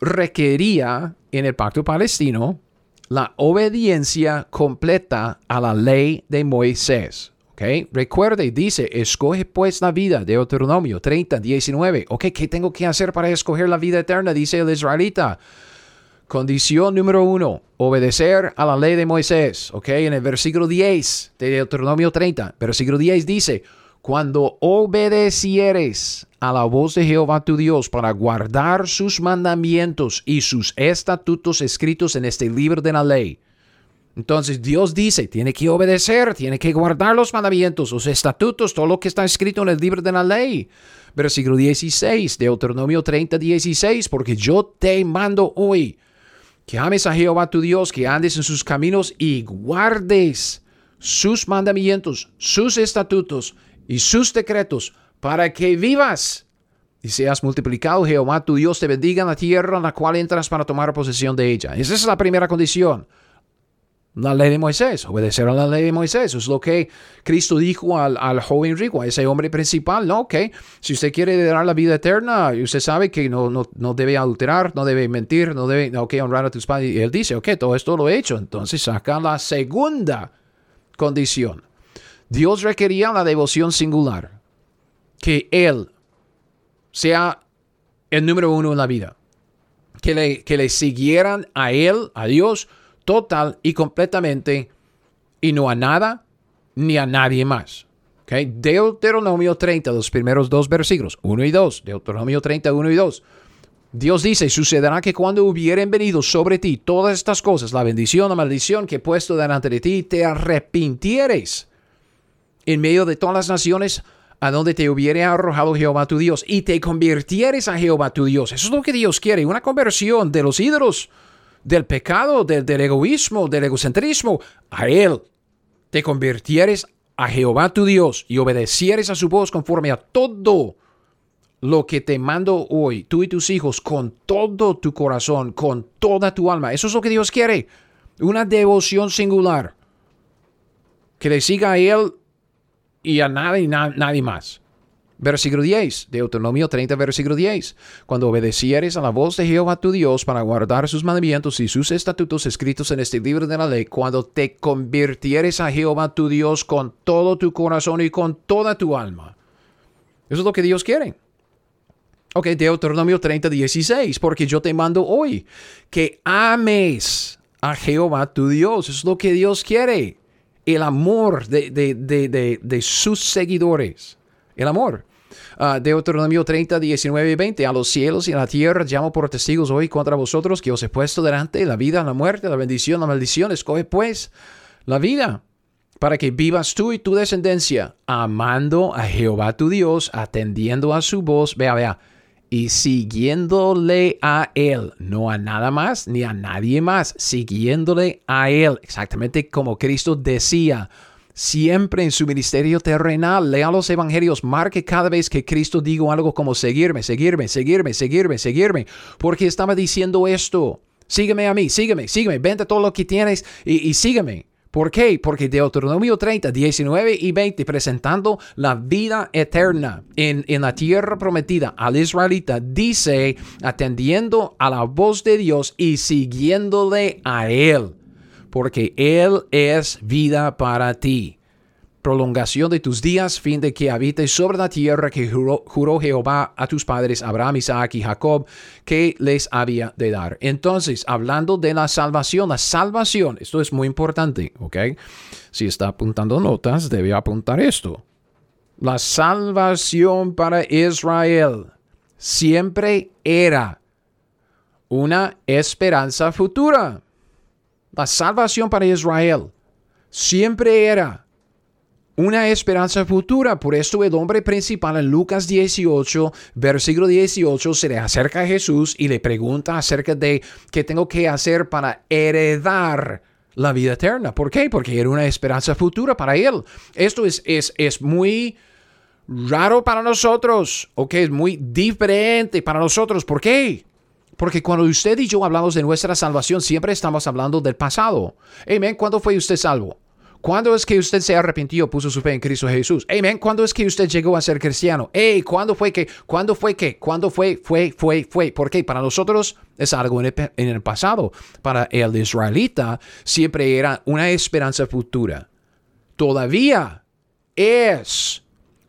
requería en el pacto palestino la obediencia completa a la ley de Moisés. Recuerde, dice, escoge pues la vida, Deuteronomio 30, 19. Ok, ¿qué tengo que hacer para escoger la vida eterna? Dice el israelita. Condición número uno, obedecer a la ley de Moisés. Ok, en el versículo 10 de Deuteronomio 30, versículo 10 dice, cuando obedecieres a la voz de Jehová tu Dios para guardar sus mandamientos y sus estatutos escritos en este libro de la ley, entonces Dios dice, tiene que obedecer, tiene que guardar los mandamientos, los estatutos, todo lo que está escrito en el libro de la ley. Versículo 16, Deuteronomio 30, 16, porque yo te mando hoy que ames a Jehová tu Dios, que andes en sus caminos y guardes sus mandamientos, sus estatutos y sus decretos, para que vivas y seas multiplicado. Jehová tu Dios te bendiga en la tierra en la cual entras para tomar posesión de ella. Esa es la primera condición la ley de Moisés, obedecer a la ley de Moisés. Es lo que Cristo dijo al, joven rico, a ese hombre principal. No, ok, si usted quiere dar la vida eterna, usted sabe que no, no, debe adulterar, no debe mentir, no debe okay, honrar a tus padres. Y él dice, ok, todo esto lo he hecho. Entonces saca la segunda condición. Dios requería la devoción singular, que Él sea el número uno en la vida, que le, que le siguieran a Él, a Dios, total y completamente y no a nada ni a nadie más. Okay? Deuteronomio 30, los primeros dos versículos, 1 y 2. Deuteronomio 30, 1 y 2. Dios dice, sucederá que cuando hubieren venido sobre ti todas estas cosas, la bendición, la maldición que he puesto delante de ti, te arrepintieres en medio de todas las naciones a donde te hubiere arrojado Jehová tu Dios y te convirtieres a Jehová tu Dios. Eso es lo que Dios quiere, una conversión de los ídolos del pecado, del, egoísmo, del egocentrismo, a Él. Te convirtieres a Jehová tu Dios y obedecieres a su voz conforme a todo lo que te mando hoy, tú y tus hijos, con todo tu corazón, con toda tu alma. Eso es lo que Dios quiere. Una devoción singular. Que le siga a Él y a nadie, nadie más. Versículo 10, Deuteronomio 30, versículo 10. Cuando obedecieres a la voz de Jehová tu Dios para guardar sus mandamientos y sus estatutos escritos en este libro de la ley, cuando te convirtieres a Jehová tu Dios con todo tu corazón y con toda tu alma. Eso es lo que Dios quiere. Ok, Deuteronomio 30, 16, porque yo te mando hoy que ames a Jehová tu Dios. Eso es lo que Dios quiere. El amor de, de sus seguidores. El amor. Uh, Deuteronomio 30, 19 y 20. A los cielos y a la tierra llamo por testigos hoy contra vosotros que os he puesto delante la vida, la muerte, la bendición, la maldición. Escoge pues la vida para que vivas tú y tu descendencia, amando a Jehová tu Dios, atendiendo a su voz. Vea, vea. Y siguiéndole a Él, no a nada más ni a nadie más, siguiéndole a Él, exactamente como Cristo decía siempre en su ministerio terrenal. Lea los evangelios, marque cada vez que Cristo diga algo como seguirme, seguirme, seguirme, seguirme, seguirme, porque estaba diciendo esto. Sígueme a mí, sígueme, sígueme, vende todo lo que tienes y, sígueme. ¿Por qué? Porque Deuteronomio 30, 19 y 20, presentando la vida eterna en, en, la tierra prometida al israelita, dice, atendiendo a la voz de Dios y siguiéndole a Él porque Él es vida para ti. Prolongación de tus días, fin de que habites sobre la tierra que juró, Jehová a tus padres, Abraham, Isaac y Jacob, que les había de dar. Entonces, hablando de la salvación, la salvación, esto es muy importante, ¿ok? Si está apuntando notas, debe apuntar esto. La salvación para Israel siempre era una esperanza futura. La salvación para Israel siempre era una esperanza futura. Por esto el hombre principal en Lucas 18, versículo 18, se le acerca a Jesús y le pregunta acerca de qué tengo que hacer para heredar la vida eterna. ¿Por qué? Porque era una esperanza futura para él. Esto es, es, es muy raro para nosotros, ¿ok? Es muy diferente para nosotros. ¿Por qué? Porque cuando usted y yo hablamos de nuestra salvación, siempre estamos hablando del pasado. Amén. ¿Cuándo fue usted salvo? ¿Cuándo es que usted se arrepintió, puso su fe en Cristo Jesús? Amén. ¿Cuándo es que usted llegó a ser cristiano? Hey, ¿cuándo fue que? ¿Cuándo fue que? ¿Cuándo fue? Fue, fue, fue. ¿Por qué? Para nosotros es algo en el, pasado. Para el israelita siempre era una esperanza futura. Todavía es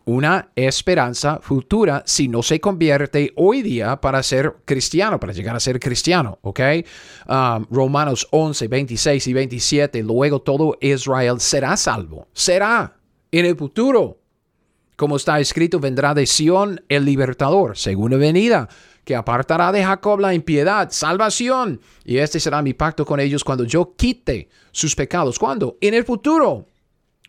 una esperanza futura si no se convierte hoy día para ser cristiano, para llegar a ser cristiano, ¿ok? Um, Romanos 11, 26 y 27, luego todo Israel será salvo, será en el futuro. Como está escrito, vendrá de Sión el libertador, segunda venida, que apartará de Jacob la impiedad, salvación. Y este será mi pacto con ellos cuando yo quite sus pecados. ¿Cuándo? En el futuro.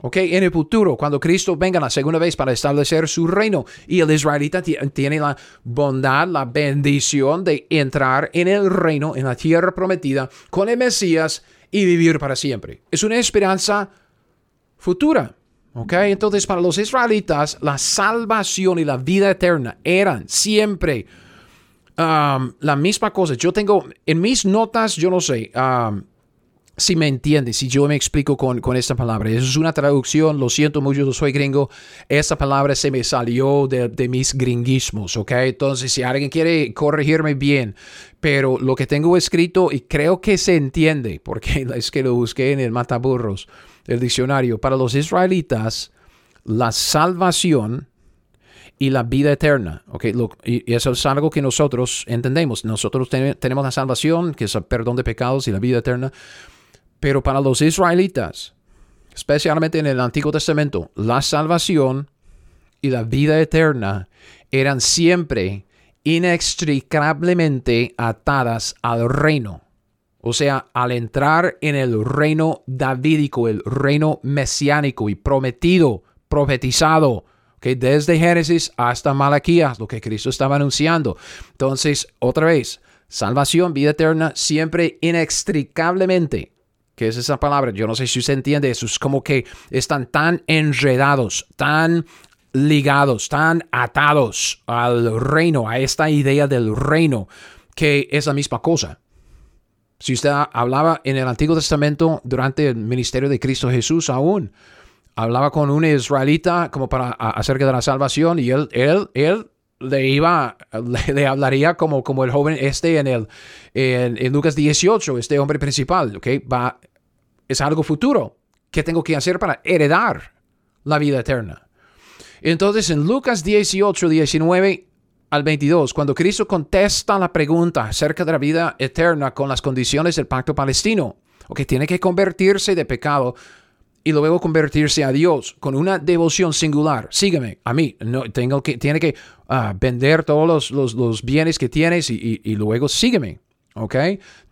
¿Ok? En el futuro, cuando Cristo venga la segunda vez para establecer su reino y el israelita tiene la bondad, la bendición de entrar en el reino, en la tierra prometida, con el Mesías y vivir para siempre. Es una esperanza futura. ¿Ok? Entonces, para los israelitas, la salvación y la vida eterna eran siempre um, la misma cosa. Yo tengo en mis notas, yo no sé. Um, si me entiendes, si yo me explico con, con esta palabra. Eso es una traducción, lo siento mucho, yo soy gringo. Esta palabra se me salió de, de, mis gringuismos, ¿ok? Entonces, si alguien quiere corregirme bien, pero lo que tengo escrito, y creo que se entiende, porque es que lo busqué en el Mataburros, el diccionario, para los israelitas, la salvación y la vida eterna. ¿ok? y eso es algo que nosotros entendemos. Nosotros tenemos la salvación, que es el perdón de pecados y la vida eterna. Pero para los israelitas, especialmente en el Antiguo Testamento, la salvación y la vida eterna eran siempre inextricablemente atadas al reino. O sea, al entrar en el reino davídico, el reino mesiánico y prometido, profetizado, que desde Génesis hasta Malaquías, lo que Cristo estaba anunciando. Entonces, otra vez, salvación, vida eterna, siempre inextricablemente ¿Qué es esa palabra? Yo no sé si usted entiende eso. Es como que están tan enredados, tan ligados, tan atados al reino, a esta idea del reino, que es la misma cosa. Si usted hablaba en el Antiguo Testamento durante el ministerio de Cristo Jesús aún, hablaba con un israelita como para acerca de la salvación y él, él, él le iba, le, hablaría como, como el joven este en el en, Lucas 18, este hombre principal, ¿ok? Va, es algo futuro. ¿Qué tengo que hacer para heredar la vida eterna? Entonces en Lucas 18, 19 al 22, cuando Cristo contesta la pregunta acerca de la vida eterna con las condiciones del pacto palestino, que tiene que convertirse de pecado y luego convertirse a Dios con una devoción singular. Sígueme, a mí. No, tengo que, tiene que ah, vender todos los, los, bienes que tienes y, y, luego sígueme. ¿Ok?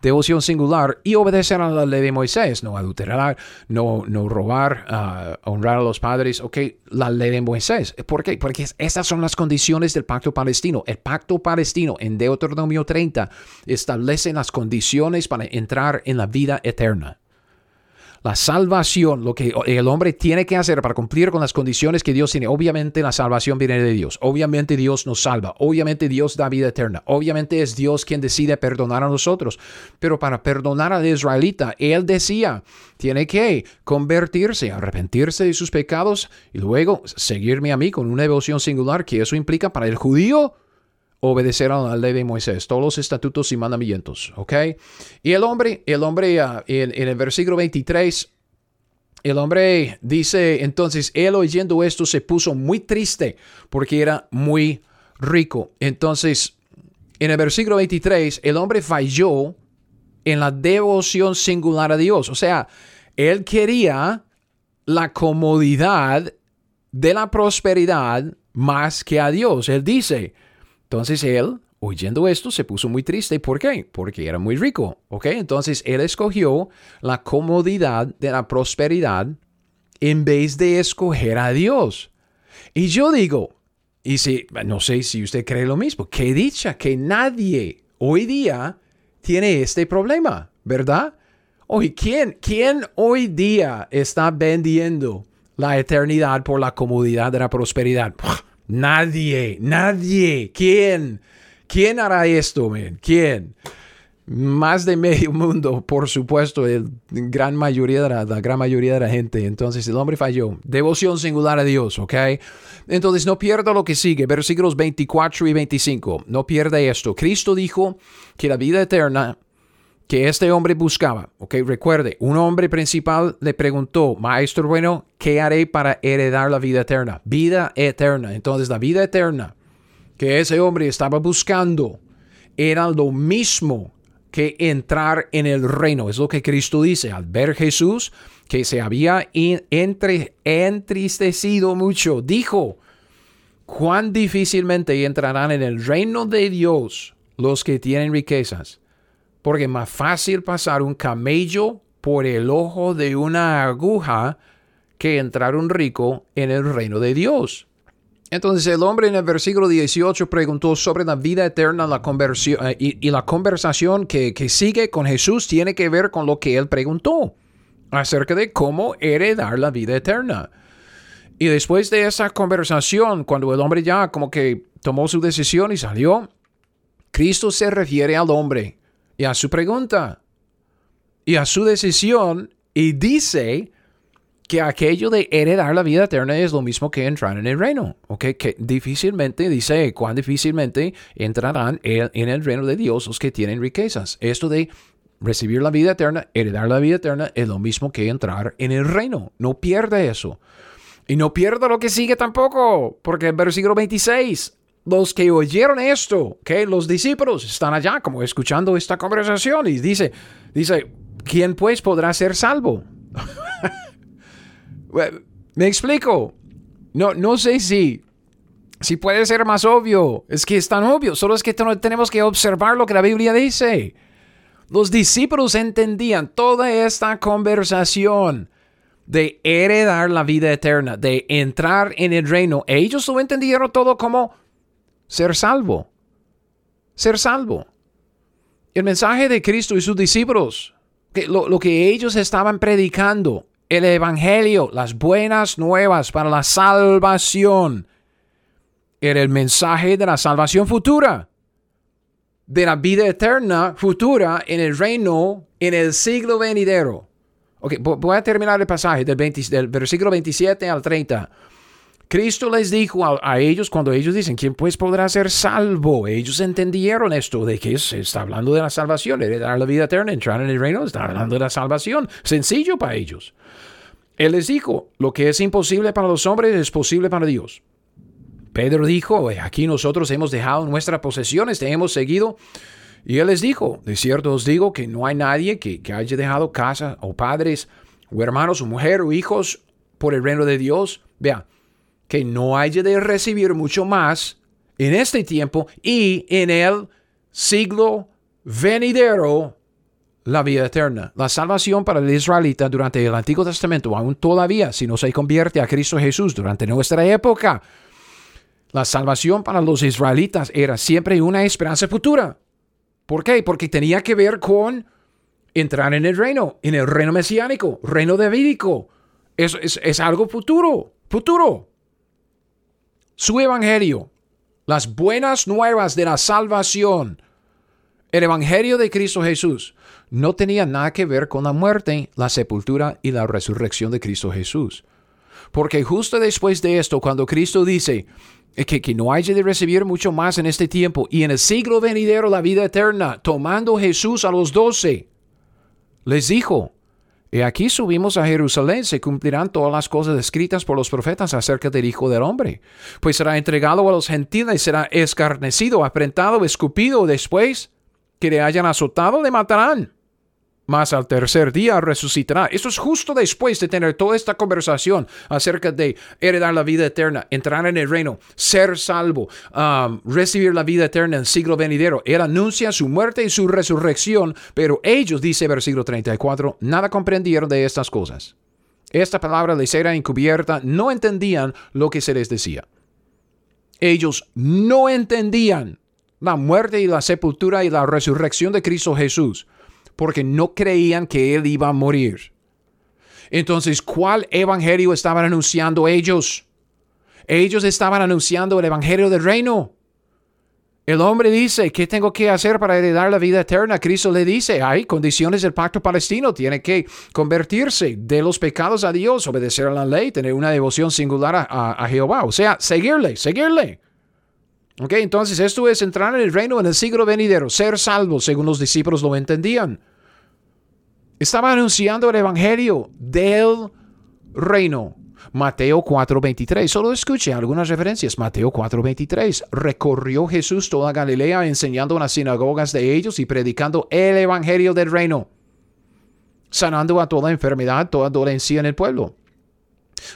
Devoción singular y obedecer a la ley de Moisés. No adulterar, no, no robar, ah, honrar a los padres. ¿Ok? La ley de Moisés. ¿Por qué? Porque esas son las condiciones del pacto palestino. El pacto palestino en Deuteronomio 30 establece las condiciones para entrar en la vida eterna. La salvación, lo que el hombre tiene que hacer para cumplir con las condiciones que Dios tiene. Obviamente la salvación viene de Dios. Obviamente Dios nos salva. Obviamente Dios da vida eterna. Obviamente es Dios quien decide perdonar a nosotros. Pero para perdonar al israelita, él decía, tiene que convertirse, arrepentirse de sus pecados y luego seguirme a mí con una devoción singular que eso implica para el judío obedecer a la ley de Moisés, todos los estatutos y mandamientos, ¿ok? Y el hombre, el hombre uh, en, en el versículo 23, el hombre dice, entonces él oyendo esto se puso muy triste porque era muy rico. Entonces, en el versículo 23, el hombre falló en la devoción singular a Dios. O sea, él quería la comodidad de la prosperidad más que a Dios. Él dice, entonces él, oyendo esto, se puso muy triste. ¿Por qué? Porque era muy rico. ¿Ok? Entonces él escogió la comodidad de la prosperidad en vez de escoger a Dios. Y yo digo, y si, no sé si usted cree lo mismo, qué dicha que nadie hoy día tiene este problema, ¿verdad? Hoy, ¿quién, ¿quién hoy día está vendiendo la eternidad por la comodidad de la prosperidad? Nadie, nadie. ¿Quién? ¿Quién hará esto, man? ¿Quién? Más de medio mundo, por supuesto, el gran mayoría de la, gran mayoría de la gente. Entonces el hombre falló. Devoción singular a Dios, ¿ok? Entonces no pierda lo que sigue, versículos 24 y 25. No pierda esto. Cristo dijo que la vida eterna que este hombre buscaba. Ok, recuerde, un hombre principal le preguntó, Maestro bueno, ¿qué haré para heredar la vida eterna? Vida eterna. Entonces, la vida eterna que ese hombre estaba buscando era lo mismo que entrar en el reino. Es lo que Cristo dice. Al ver Jesús, que se había entre, entristecido mucho, dijo, cuán difícilmente entrarán en el reino de Dios los que tienen riquezas porque es más fácil pasar un camello por el ojo de una aguja que entrar un rico en el reino de Dios. Entonces el hombre en el versículo 18 preguntó sobre la vida eterna la conversión, eh, y, la conversación que, que sigue con Jesús tiene que ver con lo que él preguntó acerca de cómo heredar la vida eterna. Y después de esa conversación, cuando el hombre ya como que tomó su decisión y salió, Cristo se refiere al hombre y a su pregunta y a su decisión y dice que aquello de heredar la vida eterna es lo mismo que entrar en el reino. ¿ok? Que difícilmente, dice, cuán difícilmente entrarán en el reino de Dios los que tienen riquezas. Esto de recibir la vida eterna, heredar la vida eterna, es lo mismo que entrar en el reino. No pierda eso. Y no pierda lo que sigue tampoco, porque el versículo 26 los que oyeron esto, que los discípulos están allá como escuchando esta conversación y dice, dice, ¿quién pues podrá ser salvo? Me explico. No, no sé si, si puede ser más obvio. Es que es tan obvio. Solo es que tenemos que observar lo que la Biblia dice. Los discípulos entendían toda esta conversación de heredar la vida eterna, de entrar en el reino. Ellos lo entendieron todo como ser salvo. Ser salvo. El mensaje de Cristo y sus discípulos, lo, que ellos estaban predicando, el Evangelio, las buenas nuevas para la salvación, era el mensaje de la salvación futura, de la vida eterna futura en el reino, en el siglo venidero. Ok, voy a terminar el pasaje del versículo 27 al 30. Cristo les dijo a, ellos cuando ellos dicen, ¿quién pues podrá ser salvo? Ellos entendieron esto de que se está hablando de la salvación, heredar la vida eterna, entrar en el reino, está hablando de la salvación. Sencillo para ellos. Él les dijo, lo que es imposible para los hombres es posible para Dios. Pedro dijo, aquí nosotros hemos dejado nuestras posesiones, te hemos seguido. Y él les dijo, de cierto os digo que no hay nadie que, que haya dejado casa o padres o hermanos o mujer o hijos por el reino de Dios. Vea, que no haya de recibir mucho más en este tiempo y en el siglo venidero la vida eterna. La salvación para el israelita durante el Antiguo Testamento, aún todavía, si no se convierte a Cristo Jesús durante nuestra época, la salvación para los israelitas era siempre una esperanza futura. ¿Por qué? Porque tenía que ver con entrar en el reino, en el reino mesiánico, reino davídico. Es, es, es algo futuro, futuro su evangelio, las buenas nuevas de la salvación, el evangelio de Cristo Jesús, no tenía nada que ver con la muerte, la sepultura y la resurrección de Cristo Jesús. Porque justo después de esto, cuando Cristo dice que, que no haya de recibir mucho más en este tiempo y en el siglo venidero la vida eterna, tomando Jesús a los doce, les dijo, y aquí subimos a Jerusalén, se cumplirán todas las cosas escritas por los profetas acerca del Hijo del Hombre. Pues será entregado a los gentiles, será escarnecido, aprentado, escupido, después que le hayan azotado, le matarán mas al tercer día resucitará. Esto es justo después de tener toda esta conversación acerca de heredar la vida eterna, entrar en el reino, ser salvo, um, recibir la vida eterna en el siglo venidero. Él anuncia su muerte y su resurrección, pero ellos, dice versículo 34, nada comprendieron de estas cosas. Esta palabra les era encubierta, no entendían lo que se les decía. Ellos no entendían la muerte y la sepultura y la resurrección de Cristo Jesús porque no creían que él iba a morir. Entonces, ¿cuál evangelio estaban anunciando ellos? Ellos estaban anunciando el evangelio del reino. El hombre dice, ¿qué tengo que hacer para heredar la vida eterna? Cristo le dice, hay condiciones del pacto palestino, tiene que convertirse de los pecados a Dios, obedecer a la ley, tener una devoción singular a, Jehová, o sea, seguirle, seguirle. Ok, entonces esto es entrar en el reino en el siglo venidero, ser salvo, según los discípulos lo entendían. Estaba anunciando el evangelio del reino. Mateo 4:23. Solo escuche algunas referencias. Mateo 4:23. Recorrió Jesús toda Galilea enseñando en las sinagogas de ellos y predicando el evangelio del reino, sanando a toda enfermedad, toda dolencia en el pueblo.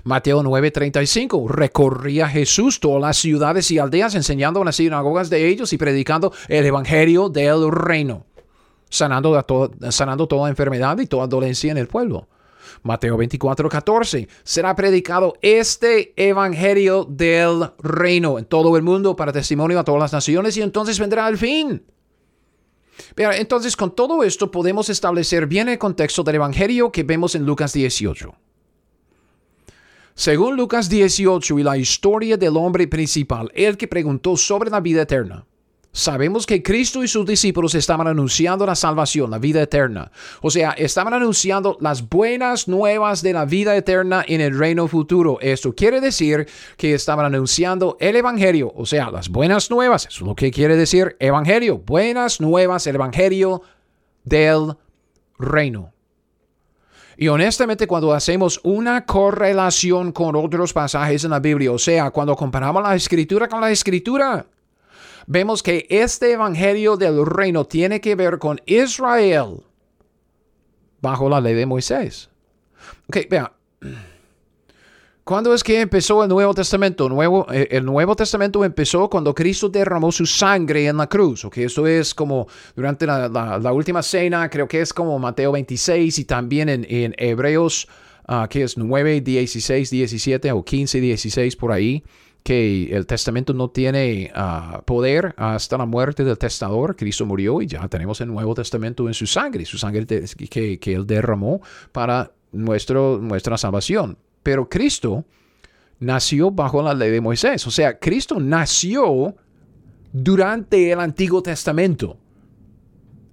Mateo 9:35. Recorría Jesús todas las ciudades y aldeas enseñando en las sinagogas de ellos y predicando el evangelio del reino, sanando, sanando toda enfermedad y toda dolencia en el pueblo. Mateo 24, 14. Será predicado este evangelio del reino en todo el mundo para testimonio a todas las naciones y entonces vendrá el fin. Pero entonces con todo esto podemos establecer bien el contexto del evangelio que vemos en Lucas 18. Según Lucas 18 y la historia del hombre principal, el que preguntó sobre la vida eterna, Sabemos que Cristo y sus discípulos estaban anunciando la salvación, la vida eterna. O sea, estaban anunciando las buenas nuevas de la vida eterna en el reino futuro. Esto quiere decir que estaban anunciando el Evangelio, o sea, las buenas nuevas. Eso es lo que quiere decir Evangelio. Buenas nuevas, el Evangelio del reino. Y honestamente, cuando hacemos una correlación con otros pasajes en la Biblia, o sea, cuando comparamos la escritura con la escritura, vemos que este evangelio del reino tiene que ver con Israel bajo la ley de Moisés. Ok, vea. ¿Cuándo es que empezó el Nuevo Testamento? Nuevo, eh, el Nuevo Testamento empezó cuando Cristo derramó su sangre en la cruz. Ok, eso es como durante la, última cena, creo que es como Mateo 26 y también en, en Hebreos, uh, que es 9, 16, 17 o 15, 16 por ahí que el testamento no tiene ah, poder hasta la muerte del testador. Cristo murió y ya tenemos el Nuevo Testamento en su sangre, su sangre que, que él derramó para nuestro, nuestra salvación. Pero Cristo nació bajo la ley de Moisés. O sea, Cristo nació durante el Antiguo Testamento.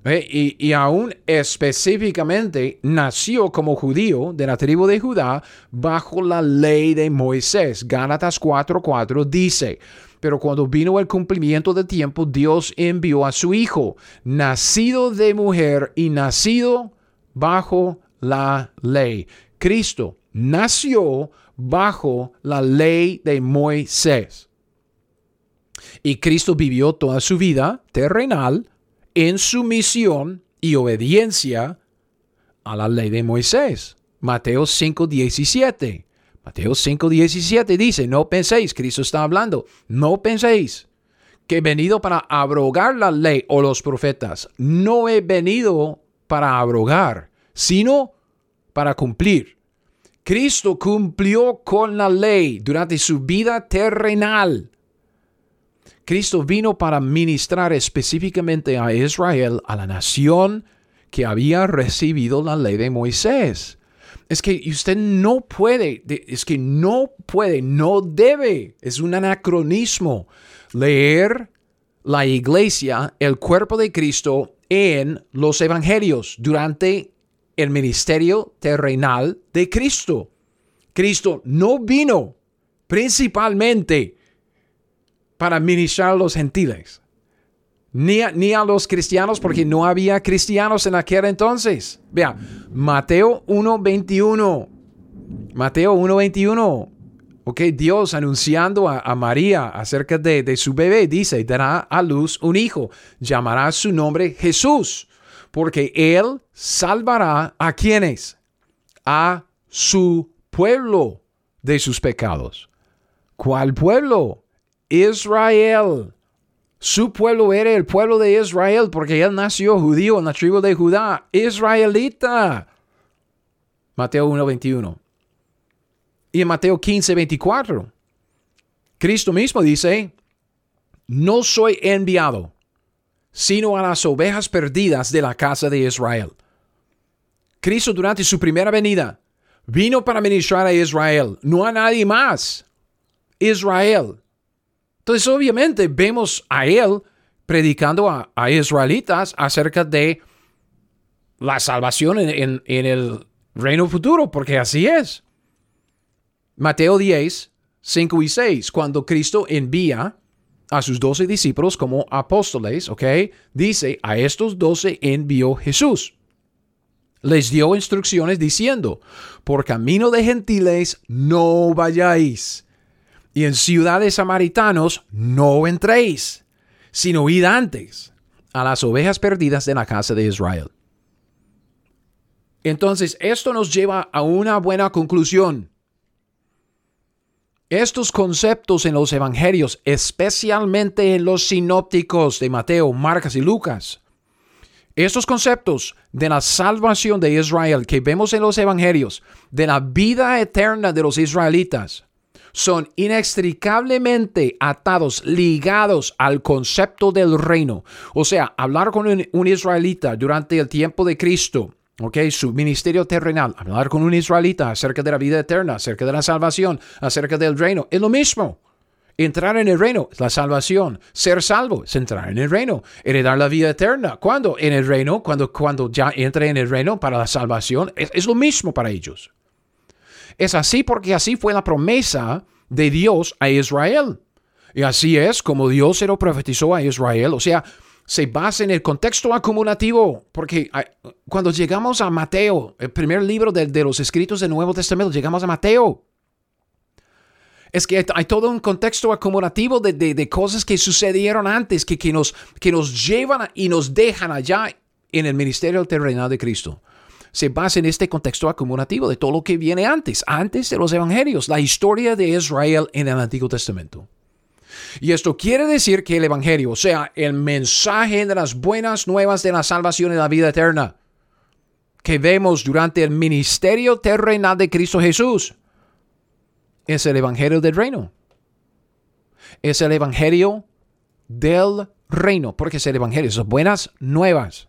Y, aún específicamente nació como judío de la tribu de Judá bajo la ley de Moisés. Gálatas 4:4 dice, pero cuando vino el cumplimiento del tiempo, Dios envió a su Hijo, nacido de mujer y nacido bajo la ley. Cristo nació bajo la ley de Moisés. Y Cristo vivió toda su vida terrenal en sumisión y obediencia a la ley de Moisés. Mateo 5:17. Mateo 5:17 dice, no penséis, Cristo está hablando, no penséis que he venido para abrogar la ley o los profetas. No he venido para abrogar, sino para cumplir. Cristo cumplió con la ley durante su vida terrenal. Cristo vino para ministrar específicamente a Israel, a la nación que había recibido la ley de Moisés. Es que usted no puede, es que no puede, no debe, es un anacronismo leer la iglesia, el cuerpo de Cristo en los evangelios durante el ministerio terrenal de Cristo. Cristo no vino principalmente para ministrar a los gentiles. Ni a, ni a, los cristianos, porque no había cristianos en aquel entonces. Vea, Mateo 1.21. Mateo 1.21. Ok, Dios anunciando a, María acerca de, de, su bebé, dice, dará a luz un hijo, llamará su nombre Jesús, porque él salvará a quienes? A su pueblo de sus pecados. ¿Cuál pueblo? Israel. Su pueblo era el pueblo de Israel porque él nació judío en la tribu de Judá, israelita. Mateo 1.21. Y en Mateo 15.24, Cristo mismo dice, no soy enviado, sino a las ovejas perdidas de la casa de Israel. Cristo durante su primera venida vino para ministrar a Israel, no a nadie más. Israel. Entonces, obviamente, vemos a él predicando a, israelitas acerca de la salvación en, el reino futuro, porque así es. Mateo 10, 5 y 6, cuando Cristo envía a sus doce discípulos como apóstoles, ¿ok? Dice, a estos doce envió Jesús. les dio instrucciones diciendo, por camino de gentiles no vayáis, y en ciudades samaritanos no entréis, sino id antes a las ovejas perdidas de la casa de Israel. Entonces, esto nos lleva a una buena conclusión. Estos conceptos en los evangelios, especialmente en los sinópticos de Mateo, Marcos y Lucas, estos conceptos de la salvación de Israel que vemos en los evangelios, de la vida eterna de los israelitas, son inextricablemente atados, ligados al concepto del reino. O sea, hablar con un, israelita durante el tiempo de Cristo, ok, su ministerio terrenal, hablar con un israelita acerca de la vida eterna, acerca de la salvación, acerca del reino, es lo mismo. Entrar en el reino es la salvación. Ser salvo es entrar en el reino. Heredar la vida eterna. ¿Cuándo? En el reino. Cuando, cuando ya entre en el reino para la salvación. Es, lo mismo para ellos. Es así porque así fue la promesa de Dios a Israel. Y así es como Dios se lo profetizó a Israel. O sea, se basa en el contexto acumulativo. Porque cuando llegamos a Mateo, el primer libro de, de los escritos del Nuevo Testamento, llegamos a Mateo es que hay todo un contexto acumulativo de, cosas que sucedieron antes, que, que, nos, que nos llevan y nos dejan allá en el ministerio terrenal de Cristo. Se basa en este contexto acumulativo de todo lo que viene antes, antes de los evangelios, la historia de Israel en el Antiguo Testamento. Y esto quiere decir que el Evangelio, o sea, el mensaje de las buenas nuevas de la salvación y la vida eterna, que vemos durante el ministerio terrenal de Cristo Jesús, es el Evangelio del Reino. Es el Evangelio del Reino, porque es el Evangelio, son buenas nuevas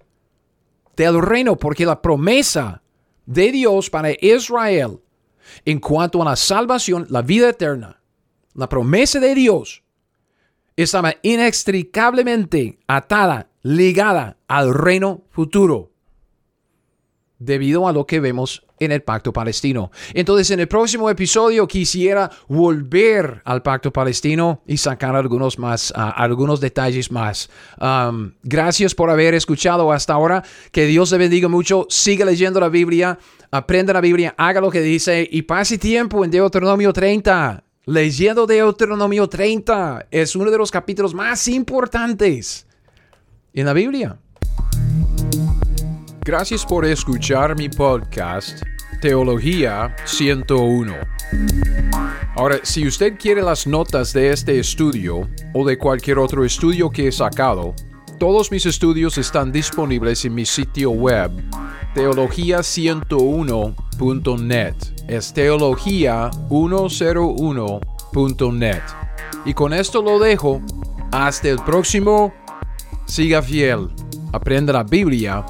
del Reino, porque la promesa de Dios para Israel en cuanto a la salvación, la vida eterna, la promesa de Dios estaba inextricablemente atada, ligada al reino futuro, debido a lo que vemos en el pacto palestino. Entonces, en el próximo episodio quisiera volver al pacto palestino y sacar algunos más, ah, algunos detalles más. gracias por haber escuchado hasta ahora. Que Dios le bendiga mucho. Siga leyendo la Biblia. Aprenda la Biblia. Haga lo que dice y pase tiempo en Deuteronomio 30. Leyendo Deuteronomio 30 es uno de los capítulos más importantes en la Biblia. Gracias por escuchar mi podcast Teología 101. Ahora, si usted quiere las notas de este estudio o de cualquier otro estudio que he sacado, todos mis estudios están disponibles en mi sitio web teología101.net. Es teología101.net. Y con esto lo dejo. Hasta el próximo. Siga fiel. Aprenda la Biblia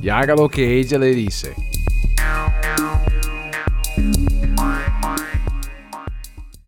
E haga lo que ella le dice.